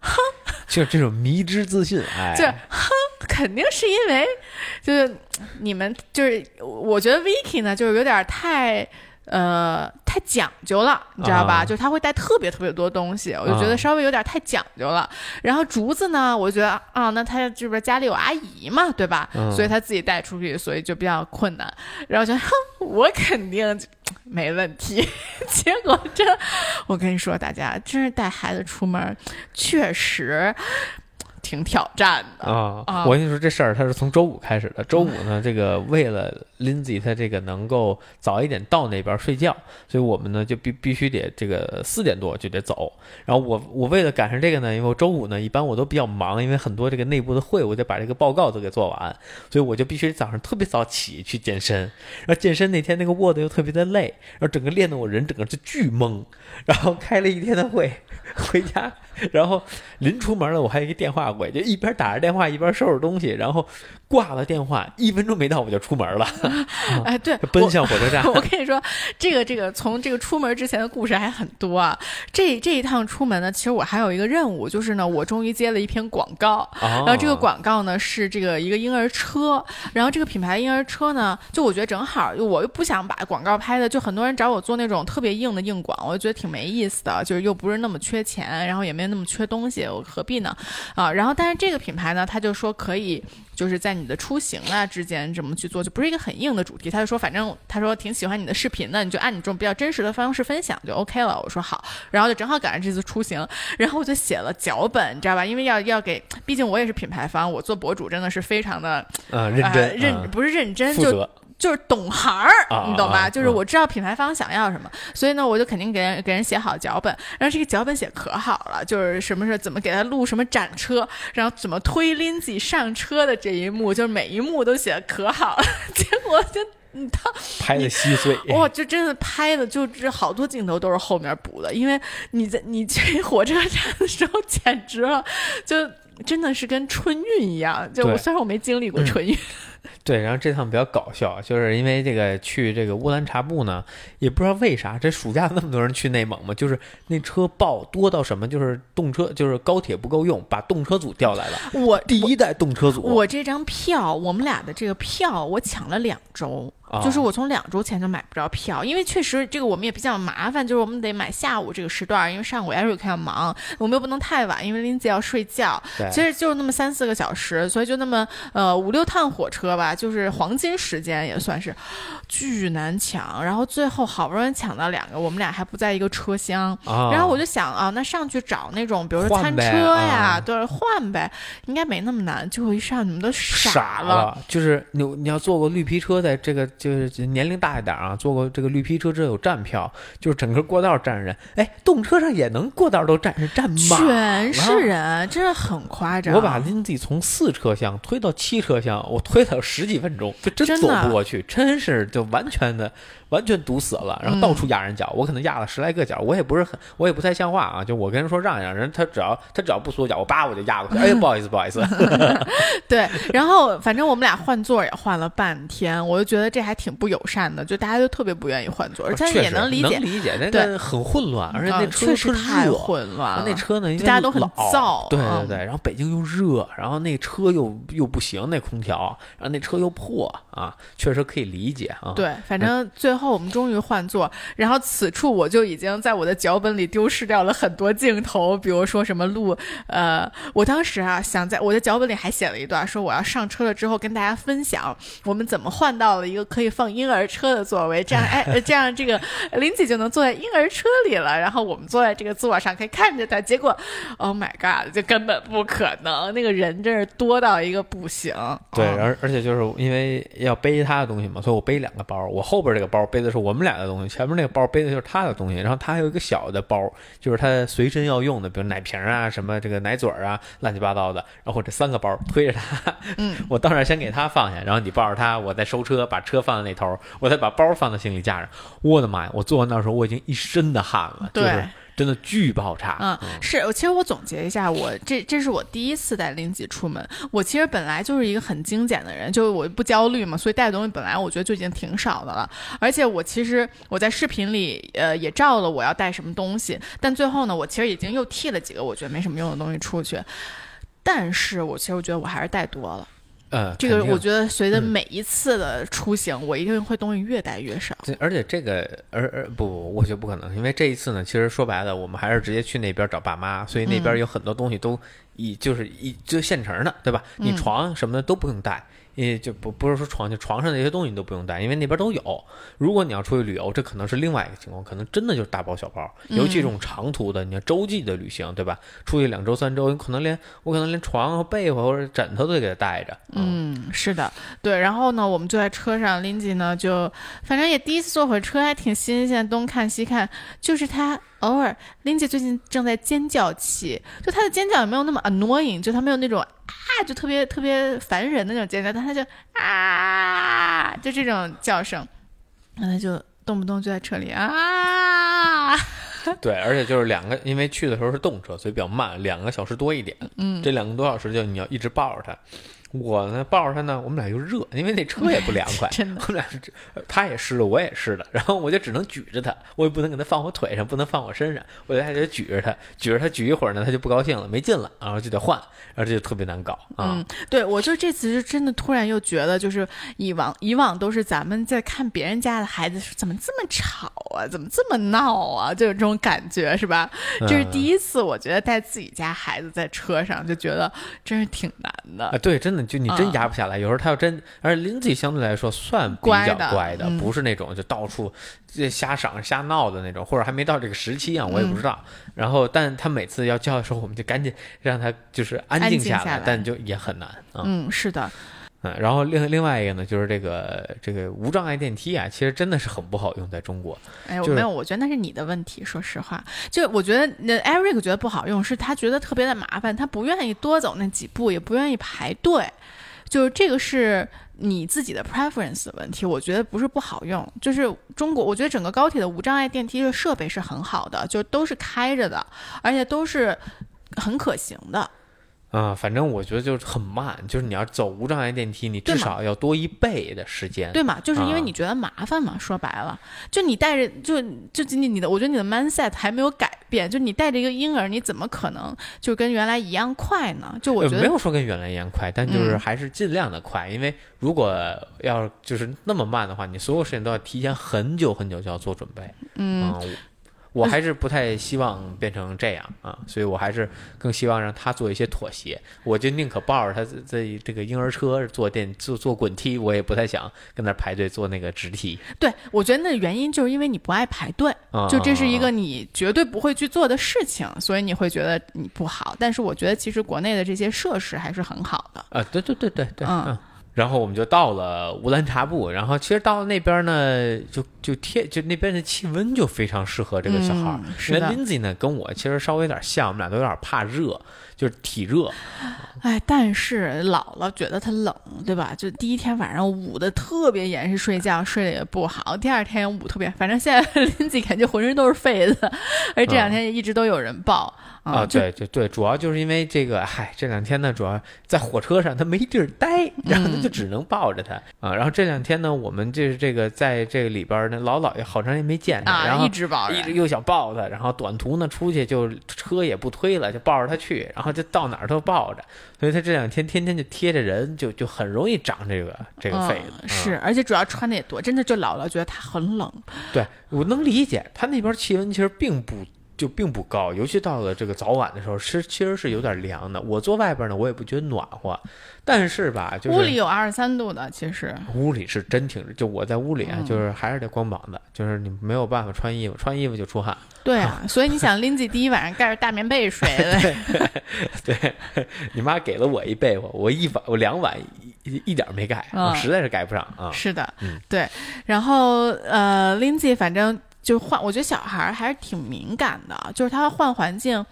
哼 就是这种迷之自信，哎，这肯定是因为就是你们就是我觉得 Vicky 呢，就是有点太。呃，太讲究了，你知道吧？啊就是他会带特别特别多东西，我就觉啊得稍微有点太讲究了。然后竹子呢，我觉得啊，那他这边家里有阿姨嘛，对吧？嗯所以他自己带出去，所以就比较困难。然后就，哼，我肯定 没问题。结果这，我跟你说，大家真是带孩子出门，确实挺挑战的。啊，啊我跟你说这事儿，它是从周五开始的。周五呢，这个为了 Lindsay 她这个能够早一点到那边睡觉，所以我们呢就必必须得这个四点多就得走。然后我我为了赶上这个呢，因为我周五呢一般我都比较忙，因为很多这个内部的会，我得把这个报告都给做完，所以我就必须早上特别早起去健身。然后健身那天那个卧的又特别的累，然后整个练的我人整个就巨懵，然后开了一天的会，回家，然后临出门了，我还有一个电话过，就一边打着电话一边收拾东西，然后挂了电话，一分钟没到我就出门了，哎，对，奔向火车站。我跟你说，这个这个从这个出门之前的故事还很多啊。这这一趟出门呢，其实我还有一个任务，就是呢，我终于接了一篇广告。然然后这个广告呢是这个一个婴儿车，然后这个品牌婴儿车呢，就我觉得正好，我又不想把广告拍的，就很多人找我做那种特别硬的硬广，我就觉得挺没意思的，就是又不是那么缺钱，然后也没那么缺东西，我何必呢？啊，然后但是这个品牌呢，他就说可以就是在你的出行啊之间怎么去做，就不是一个很硬的主题。他就说，反正他说挺喜欢你的视频的，你就按你这种比较真实的方式分享就 OK 了。我说好，然后就正好赶上这次出行，然后我就写了脚本，你知道吧？因为要要给，毕竟我也是品牌方，我做博主真的是非常的啊，认真、呃认嗯不是认真就。就是懂行儿，啊你懂吧？啊就是我知道品牌方想要什么，所以呢，我就肯定给人给人写好脚本。然后这个脚本写可好了，就是什么是怎么给他录什么展车，然后怎么推 Lindsay 上车的这一幕，就是每一幕都写的可好了。结果就你他拍的稀碎。哇，就真的拍的就这好多镜头都是后面补的，因为你在你去火车站的时候，简直了，就真的是跟春运一样。就我虽然我没经历过春运，对，然后这趟比较搞笑，就是因为这个去这个乌兰察布呢，也不知道为啥，这暑假那么多人去内蒙嘛，就是那车爆多到什么，就是动车，就是高铁不够用，把动车组调来了，我第一代动车组。我这张票，我们俩的这个票，我抢了两周。啊就是我从两周前就买不着票，因为确实这个我们也比较麻烦，就是我们得买下午这个时段，因为上午 Eric 要忙，我们又不能太晚，因为 Lindsay 要睡觉。对其实就是那么三四个小时，所以就那么呃五六趟火车吧，就是黄金时间也算是巨难抢。然后最后好不容易抢到两个，我们俩还不在一个车厢，啊，然后我就想啊，那上去找那种，比如说餐车呀，啊对，换呗，应该没那么难。结果一上你们都傻了。了，就是你你要坐过绿皮车，在这个就是年龄大一点啊，坐过这个绿皮车，这有站票，就是整个过道站人，哎，动车上也能过道都站人，站满，全是人，真的很夸张。我把 Lindsay 从四车厢推到七车厢，我推了十几分钟，就真走不过去，真是就完全的。完全堵死了，然后到处压人脚，我可能压了十来个脚，我也不是很，我也不太像话啊。就我跟人说让一让，人他只要他只要不缩脚，我叭我就压过去。哎，不好意思，不好意思。对，然后反正我们俩换座也换了半天，我就觉得这还挺不友善的，就大家都特别不愿意换座，而且也能理解，能理解，那个很混乱，而且那车确实太混乱，那车呢，大家都很燥，对对对，然后北京又热，然后那车又又不行，那空调，然后那车又破啊，确实可以理解啊。对，反正最后我们终于换。座，然后此处我就已经在我的脚本里丢失掉了很多镜头，比如说什么路，呃，我当时啊想在我的脚本里还写了一段，说我要上车了之后跟大家分享我们怎么换到了一个可以放婴儿车的座位，这样 哎，这样这个林姐就能坐在婴儿车里了，然后我们坐在这个座上可以看着她。结果，Oh my God，就根本不可能，那个人真是多到一个不行。对，而而且就是因为要背他的东西嘛，所以我背两个包，我后边这个包背的是我们俩的。东西前面那个包背的就是他的东西，然后他还有一个小的包，就是他随身要用的，比如奶瓶啊、什么这个奶嘴啊、乱七八糟的。然后这三个包推着他，嗯，我到那儿先给他放下，然后你抱着他，我再收车，把车放在那头，我再把包放在行李架上。我的妈呀！我坐在那时候我已经一身的汗了，对。真的巨爆炸。嗯，是我其实我总结一下，我这这是我第一次带零几出门。我其实本来就是一个很精简的人，就我不焦虑嘛，所以带的东西本来我觉得就已经挺少的了。而且我其实我在视频里呃也照了我要带什么东西，但最后呢，我其实已经又替了几个我觉得没什么用的东西出去。但是我其实我觉得我还是带多了。呃，这个我觉得随着每一次的出行，我一定会东西越带越少。而且这个，而而不不，我觉得不可能，因为这一次呢，其实说白了，我们还是直接去那边找爸妈，所以那边有很多东西都一就是一就现成的，对吧？你床什么的都不用带。也就不不是说床就床上那些东西你都不用带，因为那边都有。如果你要出去旅游，这可能是另外一个情况，可能真的就是大包小包。尤其这种长途的，你要洲际的旅行，对吧？出去两周三周，可能连我可能连床和被子或者枕头都得给他带着。嗯，是的，对。然后呢，我们就在车上，Lindsay 呢就反正也第一次坐火车，还挺新鲜，东看西看，就是他。偶尔，Lindsay 最近正在尖叫期，就她的尖叫也没有那么 annoying，就她没有那种啊，就特别特别烦人的那种尖叫，但她就啊，就这种叫声，然后她就动不动就在车里啊。对，而且就是两个，因为去的时候是动车，所以比较慢，两个小时多一点。嗯，这两个多小时就你要一直抱着她。我呢抱着他呢，我们俩又热，因为那车也不凉快。真的，我们俩他也湿了，我也湿了，然后我就只能举着他，我也不能给他放我腿上，不能放我身上，我就还得举着他，举着他举一会儿呢，他就不高兴了，没劲了，然后就得换，然后这就特别难搞啊。嗯，对，我就这次是真的突然又觉得，就是以往以往都是咱们在看别人家的孩子怎么这么吵啊，怎么这么闹啊，就有这种感觉是吧？这是第一次，我觉得带自己家孩子在车上就觉得真是挺难的啊。对，真的。就你真压不下来，有时候他要真，而林子相对来说算比较乖的，不是那种就到处瞎赏瞎闹的那种，或者还没到这个时期啊，我也不知道。然后，但他每次要叫的时候，我们就赶紧让他就是安静下来，但就也很难啊。嗯，是的。嗯，然后另另外一个呢，就是这个这个无障碍电梯啊，其实真的是很不好用，在中国。哎，没有，我觉得那是你的问题。说实话，就我觉得那 Eric 觉得不好用，是他觉得特别的麻烦，他不愿意多走那几步，也不愿意排队。就是这个是你自己的 preference 的问题，我觉得不是不好用。就是中国，我觉得整个高铁的无障碍电梯的设备是很好的，就都是开着的，而且都是很可行的。啊，反正我觉得就是很慢，就是你要走无障碍电梯，你至少要多一倍的时间，对嘛？就是因为你觉得麻烦嘛。说白了，就你带着，就就仅仅你的，我觉得你的 mindset 还没有改变。就你带着一个婴儿，你怎么可能就跟原来一样快呢？就我觉得没有说跟原来一样快，但就是还是尽量的快。因为如果要就是那么慢的话，你所有事情都要提前很久很久就要做准备。嗯。我还是不太希望变成这样啊，所以我还是更希望让他做一些妥协。我就宁可抱着他在这个婴儿车坐电坐坐滚梯，我也不太想跟那排队坐那个直梯。对，我觉得那原因就是因为你不爱排队，就这是一个你绝对不会去做的事情，所以你会觉得你不好。但是我觉得其实国内的这些设施还是很好的啊，对对对对对，嗯。然后我们就到了乌兰察布，然后其实到了那边呢，就就天就那边的气温就非常适合这个小孩儿。因为 Lindsay 呢跟我其实稍微有点像，我们俩都有点怕热，就是体热。哎，但是姥姥觉得他冷，对吧？就第一天晚上捂得特别严实，睡觉睡得也不好。第二天捂特别，反正现在 Lindsay 感觉浑身都是痱子，而这两天也一直都有人抱。啊，对对对，主要就是因为这个，嗨，这两天呢，主要在火车上他没地儿待，然后他就只能抱着他啊。然后这两天呢，我们就是这个在这个里边呢，老姥爷好长时间没见他，然后一直抱，一直又想抱他，然后短途呢出去就车也不推了，就抱着他去，然后就到哪儿都抱着，所以他这两天天天就贴着人，就就很容易长这个这个痱子。是，而且主要穿的也多，真的就姥姥觉得他很冷。对我能理解，他那边气温其实并不。就并不高，尤其到了这个早晚的时候，是其实是有点凉的。我坐外边呢，我也不觉得暖和，但是吧，就是屋里有二十三度的，其实屋里是真挺热。就我在屋里啊，就是还是得光膀子，就是你没有办法穿衣服，穿衣服就出汗。对啊，所以你想，Lindsay 第一晚上盖着大棉被睡的。对，你妈给了我一被窝，我一晚我两晚一一点没盖，我实在是盖不上啊。是的，对。然后呃，Lindsay 反正。就换，我觉得小孩还是挺敏感的，就是他换环境，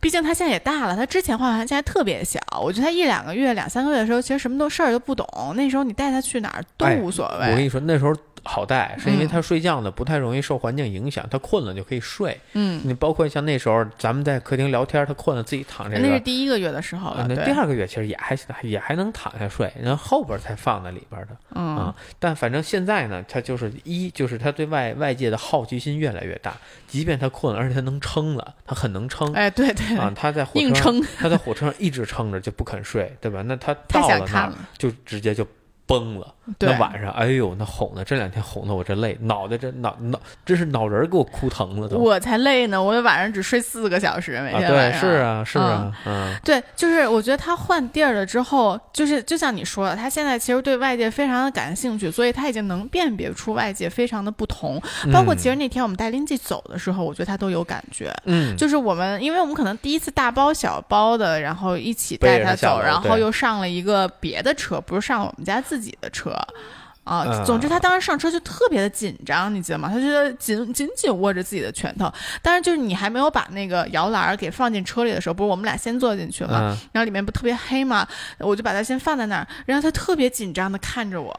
毕竟他现在也大了，他之前换环境还特别小。我觉得他一两个月、两三个月的时候，其实什么都事儿都不懂，那时候你带他去哪儿都无所谓。我跟你说，那时候。好带，是因为他睡觉呢不太容易受环境影响，他困了就可以睡。嗯，你包括像那时候咱们在客厅聊天，他困了自己躺这个。那是第一个月的时候了，那第二个月其实也还也还能躺下睡，然后后边才放在里边的。嗯啊，但反正现在呢，他就是一就是他对外外界的好奇心越来越大，即便他困了，而且他能撑了，他很能撑。哎，对对啊，他在火车上，他在火车上一直撑着就不肯睡，对吧？那他到了那就直接就。崩了，那晚上，哎呦，那哄的，这两天哄的我这累，脑袋这脑脑，真是脑仁给我哭疼了都。我才累呢，我晚上只睡四个小时，每天晚上。对，是啊，是啊，嗯。对，就是我觉得他换地儿了之后，就是就像你说的，他现在其实对外界非常的感兴趣，所以他已经能辨别出外界非常的不同。包括其实那天我们带林记走的时候，我觉得他都有感觉。嗯。就是我们，因为我们可能第一次大包小包的，然后一起带他走，然后又上了一个别的车，不是上我们家自己的车。啊，总之他当时上车就特别的紧张，你记得吗？他觉得紧紧紧握着自己的拳头。但是就是你还没有把那个摇篮给放进车里的时候，不是我们俩先坐进去嘛？然后里面不特别黑嘛，我就把它先放在那儿，然后他特别紧张的看着我，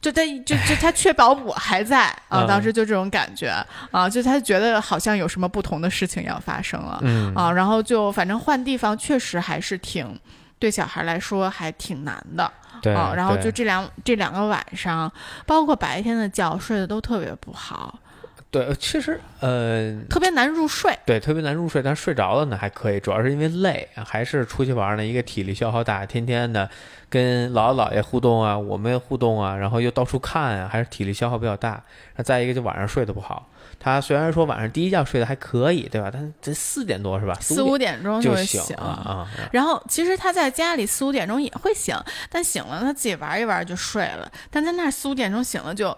就他就就他确保我还在啊，当时就这种感觉啊，就他觉得好像有什么不同的事情要发生了啊，然后就反正换地方确实还是挺对小孩来说还挺难的。对，然后就这两这两个晚上，包括白天的觉睡得都特别不好。对，其实呃，特别难入睡。对，特别难入睡，但睡着了呢还可以，主要是因为累，还是出去玩呢，一个体力消耗大，天天的跟姥姥姥爷互动啊，我们互动啊，然后又到处看啊，还是体力消耗比较大。那再一个就晚上睡得不好。他虽然说晚上第一觉睡得还可以，对吧？但这四点多是吧？四五点钟就醒了啊。然后其实他在家里四五点钟也会醒，但醒了他自己玩一玩就睡了。但在那四五点钟醒了就。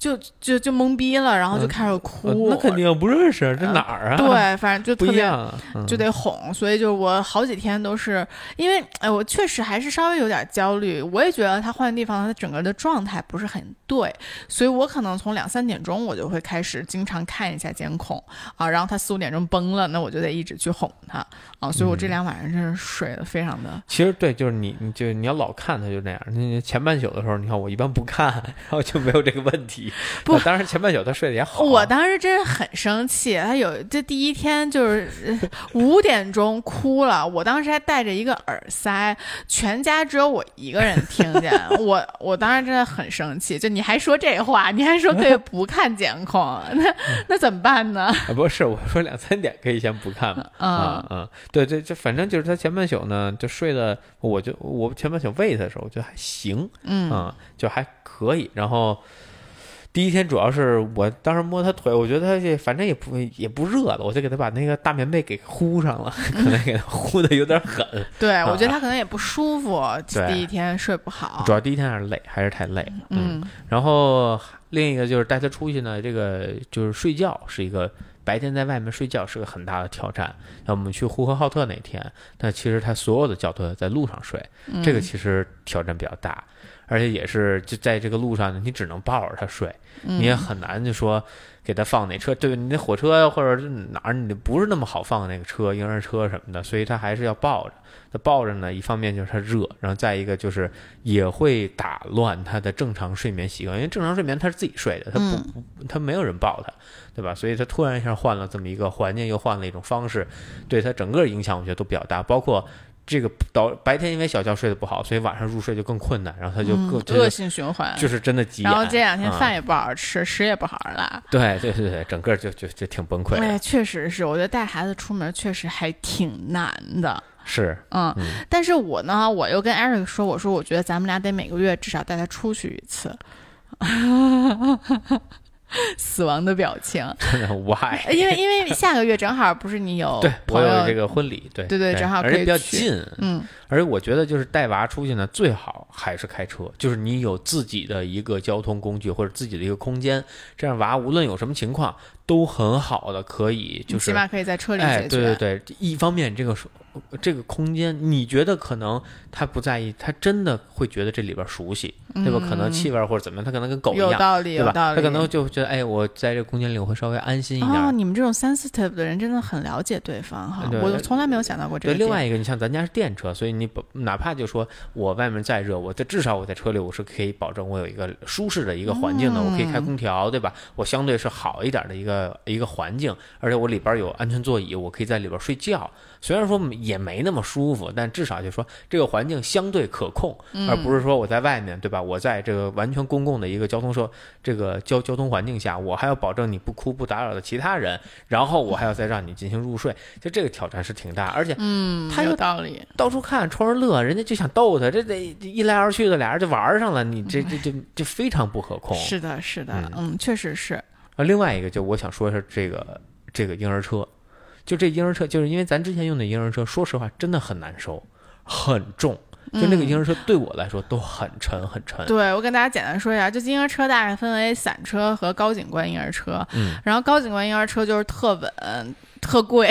就就就懵逼了，然后就开始哭。那肯定不认识，这哪儿啊？对，反正就特别就就得哄，所以就我好几天都是因为哎，我确实还是稍微有点焦虑。我也觉得他换地方，他整个的状态不是很对，所以我可能从两三点钟我就会开始经常看一下监控啊，然后他四五点钟崩了，那我就得一直去哄他啊。所以我这两晚上真是睡得非常的。其实对，就是你，你就你要老看他就那样。那前半宿的时候，你看我一般不看，然后就没有这个问题。不，当时前半宿他睡得也好。我当时真是很生气，他有这第一天就是五点钟哭了，我当时还戴着一个耳塞，全家只有我一个人听见。我我当时真的很生气，就你还说这话，你还说可以不看监控，那 那怎么办呢？不是，我说两三点可以先不看嘛。嗯嗯，对对，这反正就是他前半宿呢，就睡的，我就我前半宿喂他的时候，我觉得还行，嗯，就还可以，然后。第一天主要是我当时摸他腿，我觉得他这反正也不也不热了，我就给他把那个大棉被给呼上了，可能给他呼的有点狠。对，我觉得他可能也不舒服，第一天睡不好。主要第一天还是累，还是太累。嗯。然后另一个就是带他出去呢，这个就是睡觉是一个。白天在外面睡觉是个很大的挑战。像我们去呼和浩特那天，那其实他所有的觉都要在路上睡，这个其实挑战比较大，而且也是就在这个路上呢，你只能抱着他睡，你也很难就说。给他放那车，对你那火车或者哪儿，你不是那么好放那个车，婴儿车什么的，所以他还是要抱着。他抱着呢，一方面就是他热，然后再一个就是也会打乱他的正常睡眠习惯，因为正常睡眠他是自己睡的，他不不他没有人抱他，对吧？所以他突然一下换了这么一个环境，又换了一种方式，对他整个影响我觉得都比较大，包括。这个导白天因为小觉睡得不好，所以晚上入睡就更困难，然后他就更恶性循环，就是真的急。然后这两天饭也不好好吃，食也不好好拉。对对对对，整个就就就挺崩溃。哎，确实是，我觉得带孩子出门确实还挺难的。是，嗯，但是我呢，我又跟 Eric 说，我说我觉得咱们俩得每个月至少带他出去一次。死亡的表情，Why？因为因为下个月正好不是你有对我有这个婚礼，对对对，正好而且比较近，嗯，而且我觉得就是带娃出去呢，最好还是开车，就是你有自己的一个交通工具或者自己的一个空间，这样娃无论有什么情况都很好的可以，就是起码可以在车里解决。对对对，一方面这个这个空间，你觉得可能他不在意，他真的会觉得这里边熟悉，对吧？可能气味或者怎么样，他可能跟狗一样，对吧？他可能就觉得，哎，我在这个空间里我会稍微安心一点。哦，你们这种 sensitive 的人真的很了解对方哈，我从来没有想到过这个。另外一个，你像咱家是电车，所以你哪怕就说我外面再热，我在至少我在车里我是可以保证我有一个舒适的一个环境的，我可以开空调，对吧？我相对是好一点的一个一个环境，而且我里边有安全座椅，我可以在里边睡觉。虽然说也没那么舒服，但至少就说这个环境相对可控，而不是说我在外面，对吧？我在这个完全公共的一个交通社这个交交通环境下，我还要保证你不哭不打扰到其他人，然后我还要再让你进行入睡，就这个挑战是挺大。而且，嗯，他有道理，到处看，冲着乐，人家就想逗他，这得一来二去的俩人就玩上了，你这这这就非常不可控。是的，是的，嗯，确实是。啊，另外一个就我想说一下这个这个婴儿车。就这婴儿车，就是因为咱之前用的婴儿车，说实话真的很难收，很重。就那个婴儿车对我来说都很沉，很沉。对我跟大家简单说一下，就婴儿车大概分为散车和高景观婴儿车。嗯。然后高景观婴儿车就是特稳、特贵，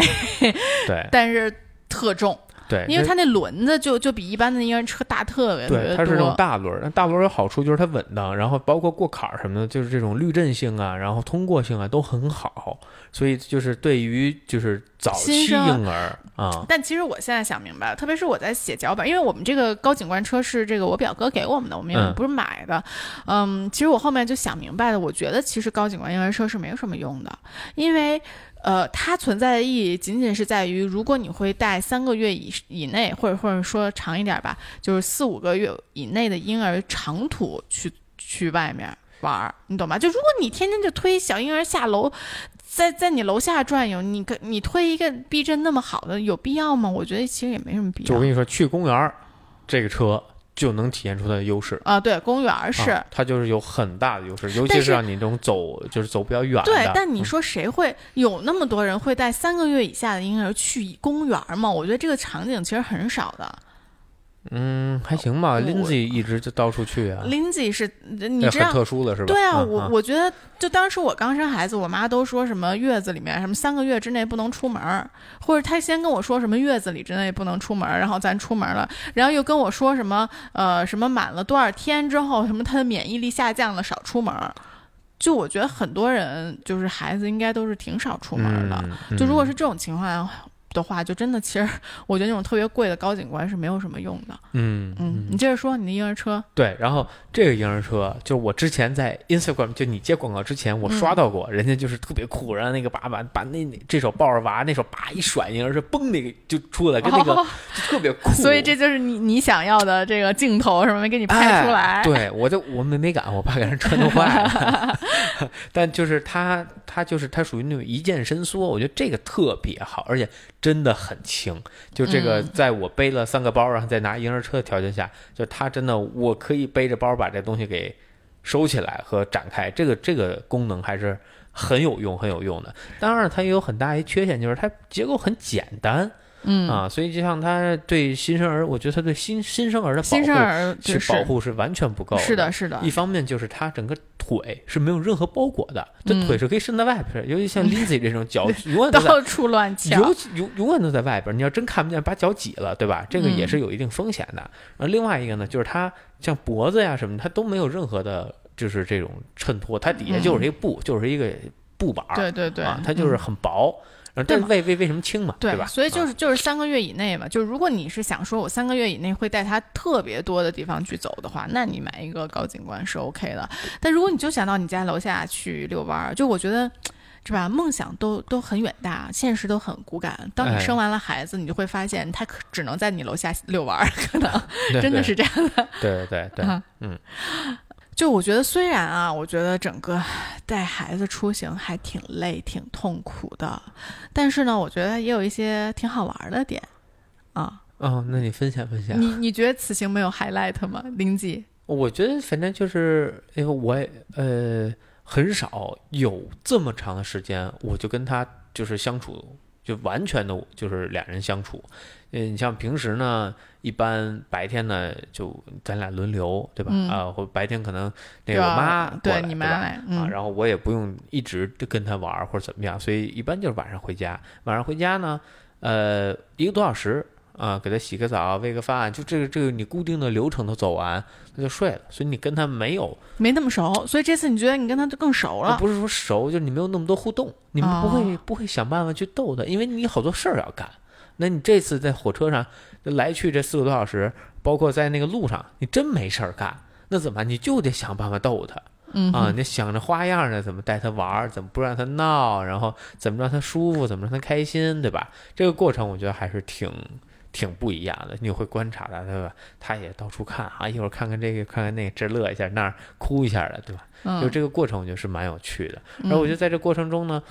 对，但是特重。对，因为它那轮子就就比一般的婴儿车大特别对，它是那种大轮儿，大轮儿有好处就是它稳当，然后包括过坎儿什么的，就是这种滤震性啊，然后通过性啊都很好，所以就是对于就是早期婴儿啊。但其实我现在想明白了，特别是我在写脚本，因为我们这个高景观车是这个我表哥给我们的，我们也不是买的。嗯，其实我后面就想明白了，我觉得其实高景观婴儿车是没有什么用的，因为。呃，它存在的意义仅仅是在于，如果你会带三个月以以内，或者或者说长一点吧，就是四五个月以内的婴儿长途去去外面玩儿，你懂吗？就如果你天天就推小婴儿下楼，在在你楼下转悠，你你推一个避震那么好的，有必要吗？我觉得其实也没什么必要。就我跟你说，去公园儿这个车。就能体现出它的优势啊！对，公园是它就是有很大的优势，尤其是让你这种走就是走比较远的。对，但你说谁会有那么多人会带三个月以下的婴儿去公园吗？我觉得这个场景其实很少的。嗯，还行吧。Lindsay 一直就到处去啊。Lindsay 是，你知道很特殊的是吧？对啊，我我觉得就当时我刚生孩子，我妈都说什么月子里面什么三个月之内不能出门，或者她先跟我说什么月子里之内不能出门，然后咱出门了，然后又跟我说什么呃什么满了多少天之后什么他的免疫力下降了少出门。就我觉得很多人就是孩子应该都是挺少出门的。就如果是这种情况。的话，就真的，其实我觉得那种特别贵的高景观是没有什么用的。嗯嗯，你接着说你的婴儿车。对，然后这个婴儿车，就是我之前在 Instagram 就你接广告之前，我刷到过，人家就是特别酷，然后那个爸爸把那那这手抱着娃，那手叭一甩，婴儿车嘣那个就出来，跟那个就特别 酷。所以这就是你你想要的这个镜头，是吗？没给你拍出来。对，我就我没没敢，我怕给人穿弄坏了。但就是它，它就是它属于那种一键伸缩，我觉得这个特别好，而且。真的很轻，就这个，在我背了三个包，然后再拿婴儿车的条件下，就它真的，我可以背着包把这东西给收起来和展开，这个这个功能还是很有用，很有用的。当然，它也有很大一缺陷，就是它结构很简单。嗯啊，所以就像他对新生儿，我觉得他对新新生儿的保新生护是保护是完全不够是的，是的一，方面就是他整个腿是没有任何包裹的，这嗯腿是可以伸在外边儿，尤其像 Lindsay 这种脚 永远到处乱翘尤。其永永远都在外边儿，你要真看不见，把脚挤了，对吧？这个也嗯是有一定风险的。然后另外一个呢，就是他像脖子呀什么，他都没有任何的，就是这种衬托，它底下就是一个布，就是一个布板对对对，啊，它就是嗯很薄。然后但是胃胃为什么轻嘛，对吧？所以就啊是就是三个月以内嘛，就是如果你是想说我三个月以内会带他特别多的地方去走的话，那你买一个高景观是 OK 的。但如果你就想到你家楼下去遛弯儿，就我觉得。是吧？梦想都都很远大，现实都很骨感。当你哎生完了孩子，你就会发现他可只能在你楼下遛弯儿，可能真的是这样的。对对对，啊 嗯，就我觉得，虽然啊，我觉得整个带孩子出行还挺累、挺痛苦的，但是呢，我觉得也有一些挺好玩的点啊。哦，那你分享分享。你你觉得此行没有 highlight 吗？林记？我觉得反正就是，因为我也呃很少有这么长的时间，我就跟他就是相处，就完全的就是俩人相处。嗯，你像平时呢，一般白天呢就咱俩轮流，对吧？嗯啊，或白天可能那个我妈过来对你妈对吧来，嗯啊，然后我也不用一直跟他玩或者怎么样，所以一般就是晚上回家。晚上回家呢，呃，一个多小时啊，给他洗个澡、喂个饭，就这个这个你固定的流程都走完，他就睡了。所以你跟他没有，没那么熟，所以这次你觉得你跟他就更熟了？不是说熟，就是你没有那么多互动，你们不会、哦不会想办法去逗他，因为你好多事儿要干。那你这次在火车上来去这四个多小时，包括在那个路上，你真没事儿干，那怎么办？你就得想办法逗他。嗯啊，你想着花样的怎么带他玩儿，怎么不让他闹，然后怎么让他舒服，怎么让他开心，对吧？这个过程我觉得还是挺挺不一样的。你会观察他，对吧？他也到处看啊，一会儿看看这个，看看那个，这乐一下，那儿哭一下的，对吧？嗯就这个过程，我觉得是蛮有趣的。然后我觉得在这过程中呢，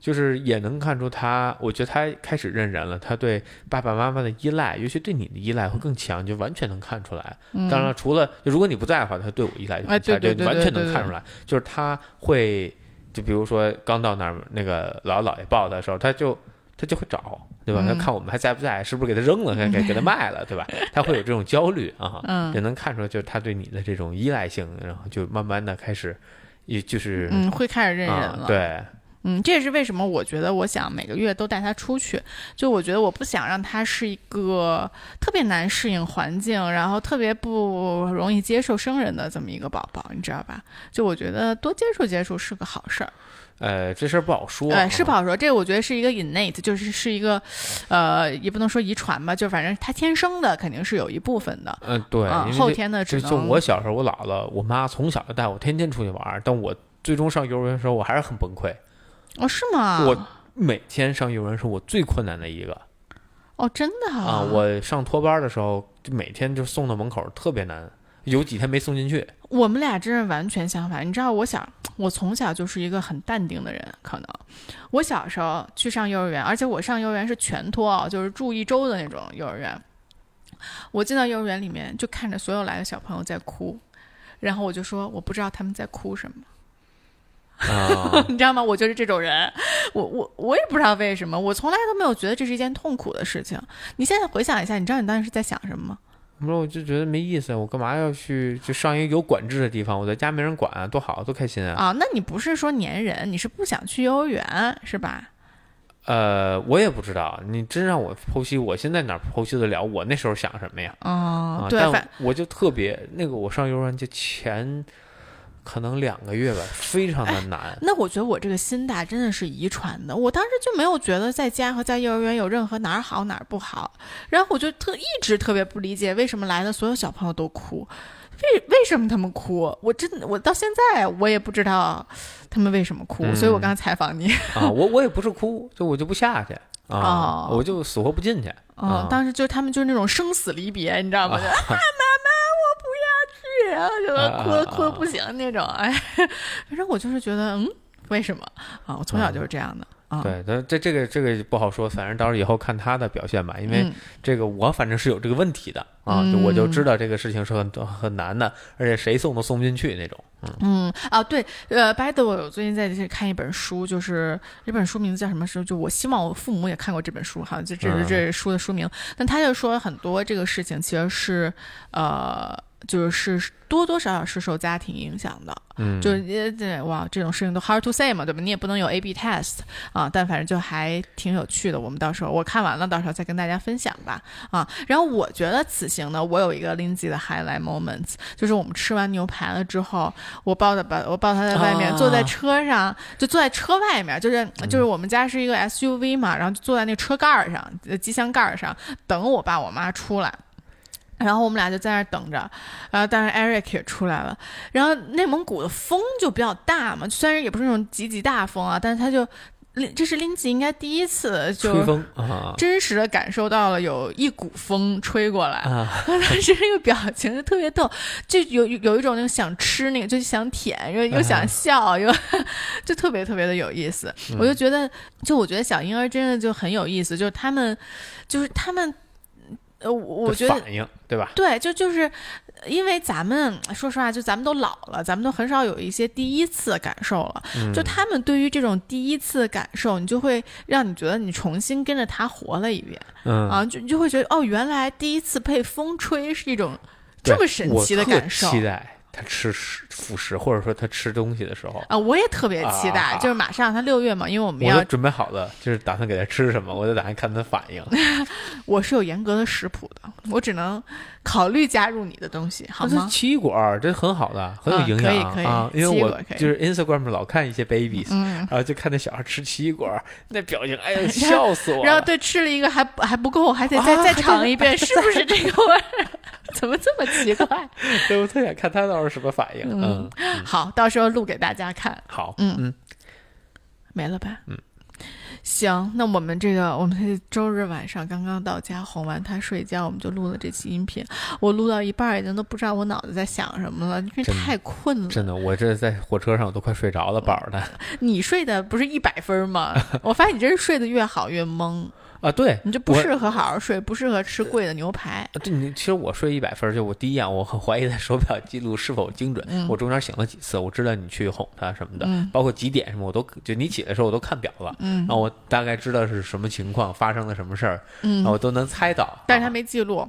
就是也能看出他，我觉得他开始认人了，他对爸爸妈妈的依赖，尤其对你的依赖会更强，就完全能看出来。当然了，除了就如果你不在的话，他对我依赖就完全对对能看出来，就是他会，就比如说刚到那儿，那个姥姥姥爷抱他的时候，他就他就会找，对吧？嗯他看我们还在不在，是不是给他扔了，给给给他卖了，对吧？他会有这种焦虑啊，嗯也能看出来，就是他对你的这种依赖性，然后就慢慢的开始，也就是嗯，会开始认人啊了。，对。嗯，这也是为什么我觉得我想每个月都带他出去。就我觉得我不想让他是一个特别难适应环境，然后特别不容易接受生人的这么一个宝宝，你知道吧？就我觉得多接触接触是个好事儿。呃，这事儿不好说，呃，是不啊。好说。这我觉得是一个 innate，就是是一个，呃，也不能说遗传吧，就反正他天生的肯定是有一部分的。嗯、对，后天的只就我小时候，我姥姥、我妈从小就带我天天出去玩儿，但我最终上幼儿园的时候，我还是很崩溃。哦，是吗？我每天上幼儿园是我最困难的一个哦，真的啊！我上托班的时候，就每天就送到门口，特别难，有几天没送进去。我们俩真是完全相反。你知道，我想 我从小就是一个很淡定的人，可能我小时候去上幼儿园，而且我上幼儿园是全托啊，就是住一周的那种幼儿园。我进到幼儿园里面，就看着所有来的小朋友在哭，然后我就说我不知道他们在哭什么。啊，你知道吗？我就是这种人，我我我也不知道为什么，我从来都没有觉得这是一件痛苦的事情。你现在回想一下，你知道你当时是在想什么吗？不是，我就觉得没意思，我干嘛要去就上一个有管制的地方？我在家没人管，多好，多开心啊！啊，那你不是说粘人，你是不想去幼儿园是吧？呃，我也不知道，你真让我剖析，我现在哪剖析得了？我那时候想什么呀？哦啊，，但对反我就特别那个，我上幼儿园就前可能两个月吧，非常的难。那我觉得我这个心大真的是遗传的，我当时就没有觉得在家和在幼儿园有任何哪儿好哪儿不好，然后我就特一直特别不理解为什么来的所有小朋友都哭，为为什么他们哭？我真的我到现在我也不知道他们为什么哭，嗯。所以我刚才采访你，啊，我我也不是哭，就我就不下去。啊，哦。我就死活不进去。嗯啊，当时就他们就是那种生死离别，你知道吗？然后就啊哭哭的不行那种。哎，反正我就是觉得，嗯，为什么啊？我从小就是这样的啊。对，但这这个这个不好说，反正到时候以后看他的表现吧。因为嗯这个我反正是有这个问题的啊，就我就知道这个事情是很很难的，而且谁送都送不进去那种。嗯啊，对，呃，by the way，我最近在这看一本书，就是这本书名字叫什么书？就我希望我父母也看过这本书，哈，就这是这书的书名。但他就说很多这个事情其实是，呃。就是是多多少少是受家庭影响的，嗯，就这哇，这种事情都 hard to say 嘛，对吧？你也不能有 A/B test 啊，但反正就还挺有趣的。我们到时候我看完了，到时候再跟大家分享吧。啊，然后我觉得此行呢，我有一个 Lindsay 的 highlight moments，就是我们吃完牛排了之后，我抱着把我抱他在外面，坐在车上，就坐在车外面，就是就是我们家是一个 SUV 嘛，然后就坐在那车盖上，机箱盖上，等我爸我妈出来。然后我们俩就在那儿等着，然后当然 Eric 也出来了。然后内蒙古的风就比较大嘛，虽然也不是那种极极大风啊，但是他就，这是林吉应该第一次就真实的感受到了有一股风吹过来啊。当时那个表情就特别逗，就有有一种那个想吃那个，就想舔，又又想笑，又 就特别特别的有意思。我就觉得，就我觉得小婴儿真的就很有意思，就是他们，就是他们。呃，我觉得反应对吧？对，就就是因为咱们说实话，就咱们都老了，咱们都很少有一些第一次感受了。就他们对于这种第一次感受，你就会让你觉得你重新跟着他活了一遍。嗯啊，就你就会觉得哦，原来第一次被风吹是一种这么神奇的感受。期待。他吃食辅食，或者说他吃东西的时候啊，我也特别期待，就是马上他六月嘛，因为我们要准备好的，就是打算给他吃什么，我就打算看他反应。我是有严格的食谱的，我只能考虑加入你的东西，好吗？奇异果这很好的，很有营养啊。因为我就是 Instagram 老看一些 babies，然后就看那小孩吃奇异果，那表情，哎呀，笑死我！然后对，吃了一个还还不够，还得再再尝一遍，是不是这个味儿？怎么这么奇怪？对我特想看他到时候什么反应。嗯，好，到时候录给大家看。好，嗯嗯，没了吧？嗯，行，那我们这个我们周日晚上刚刚到家，哄完他睡觉，我们就录了这期音频。我录到一半已经都不知道我脑子在想什么了，因为太困了。真的，我这在火车上我都快睡着了，宝儿的。你睡的不是一百分吗？我发现你这是睡得越好越懵。啊，对你就不适合好好睡，不适合吃贵的牛排。对，你其实我睡一百分，就我第一眼我很怀疑他手表记录是否精准。我中间醒了几次，我知道你去哄他什么的，包括几点什么，我都就你起来的时候我都看表了，然后我大概知道是什么情况，发生了什么事儿，我都能猜到。但是他没记录。啊，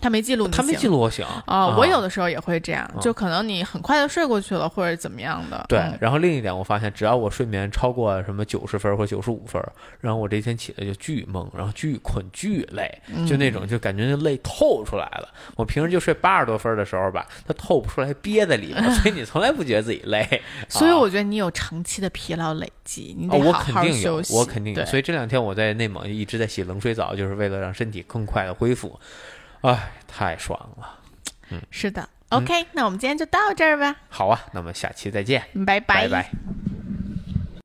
他没记录你，他没记录我醒啊。我有的时候也会这样，就可能你很快的睡过去了，或者怎么样的。对，然后另一点我发现，只要我睡眠超过什么九十分或九十五分，然后我这一天起来就巨懵，然后巨困巨累，就那种就感觉那累透出来了。我平时就睡八十多分的时候吧，它透不出来，憋在里面，所以你从来不觉得自己累。所以我觉得你有长期的疲劳累积，你得好好休息。我肯定有，所以这两天我在内蒙一直在洗冷水澡，就是为了让身体更快的恢复。哎，太爽了！嗯，是的，OK，那我们今天就到这儿吧。好啊，那我们下期再见，拜拜拜。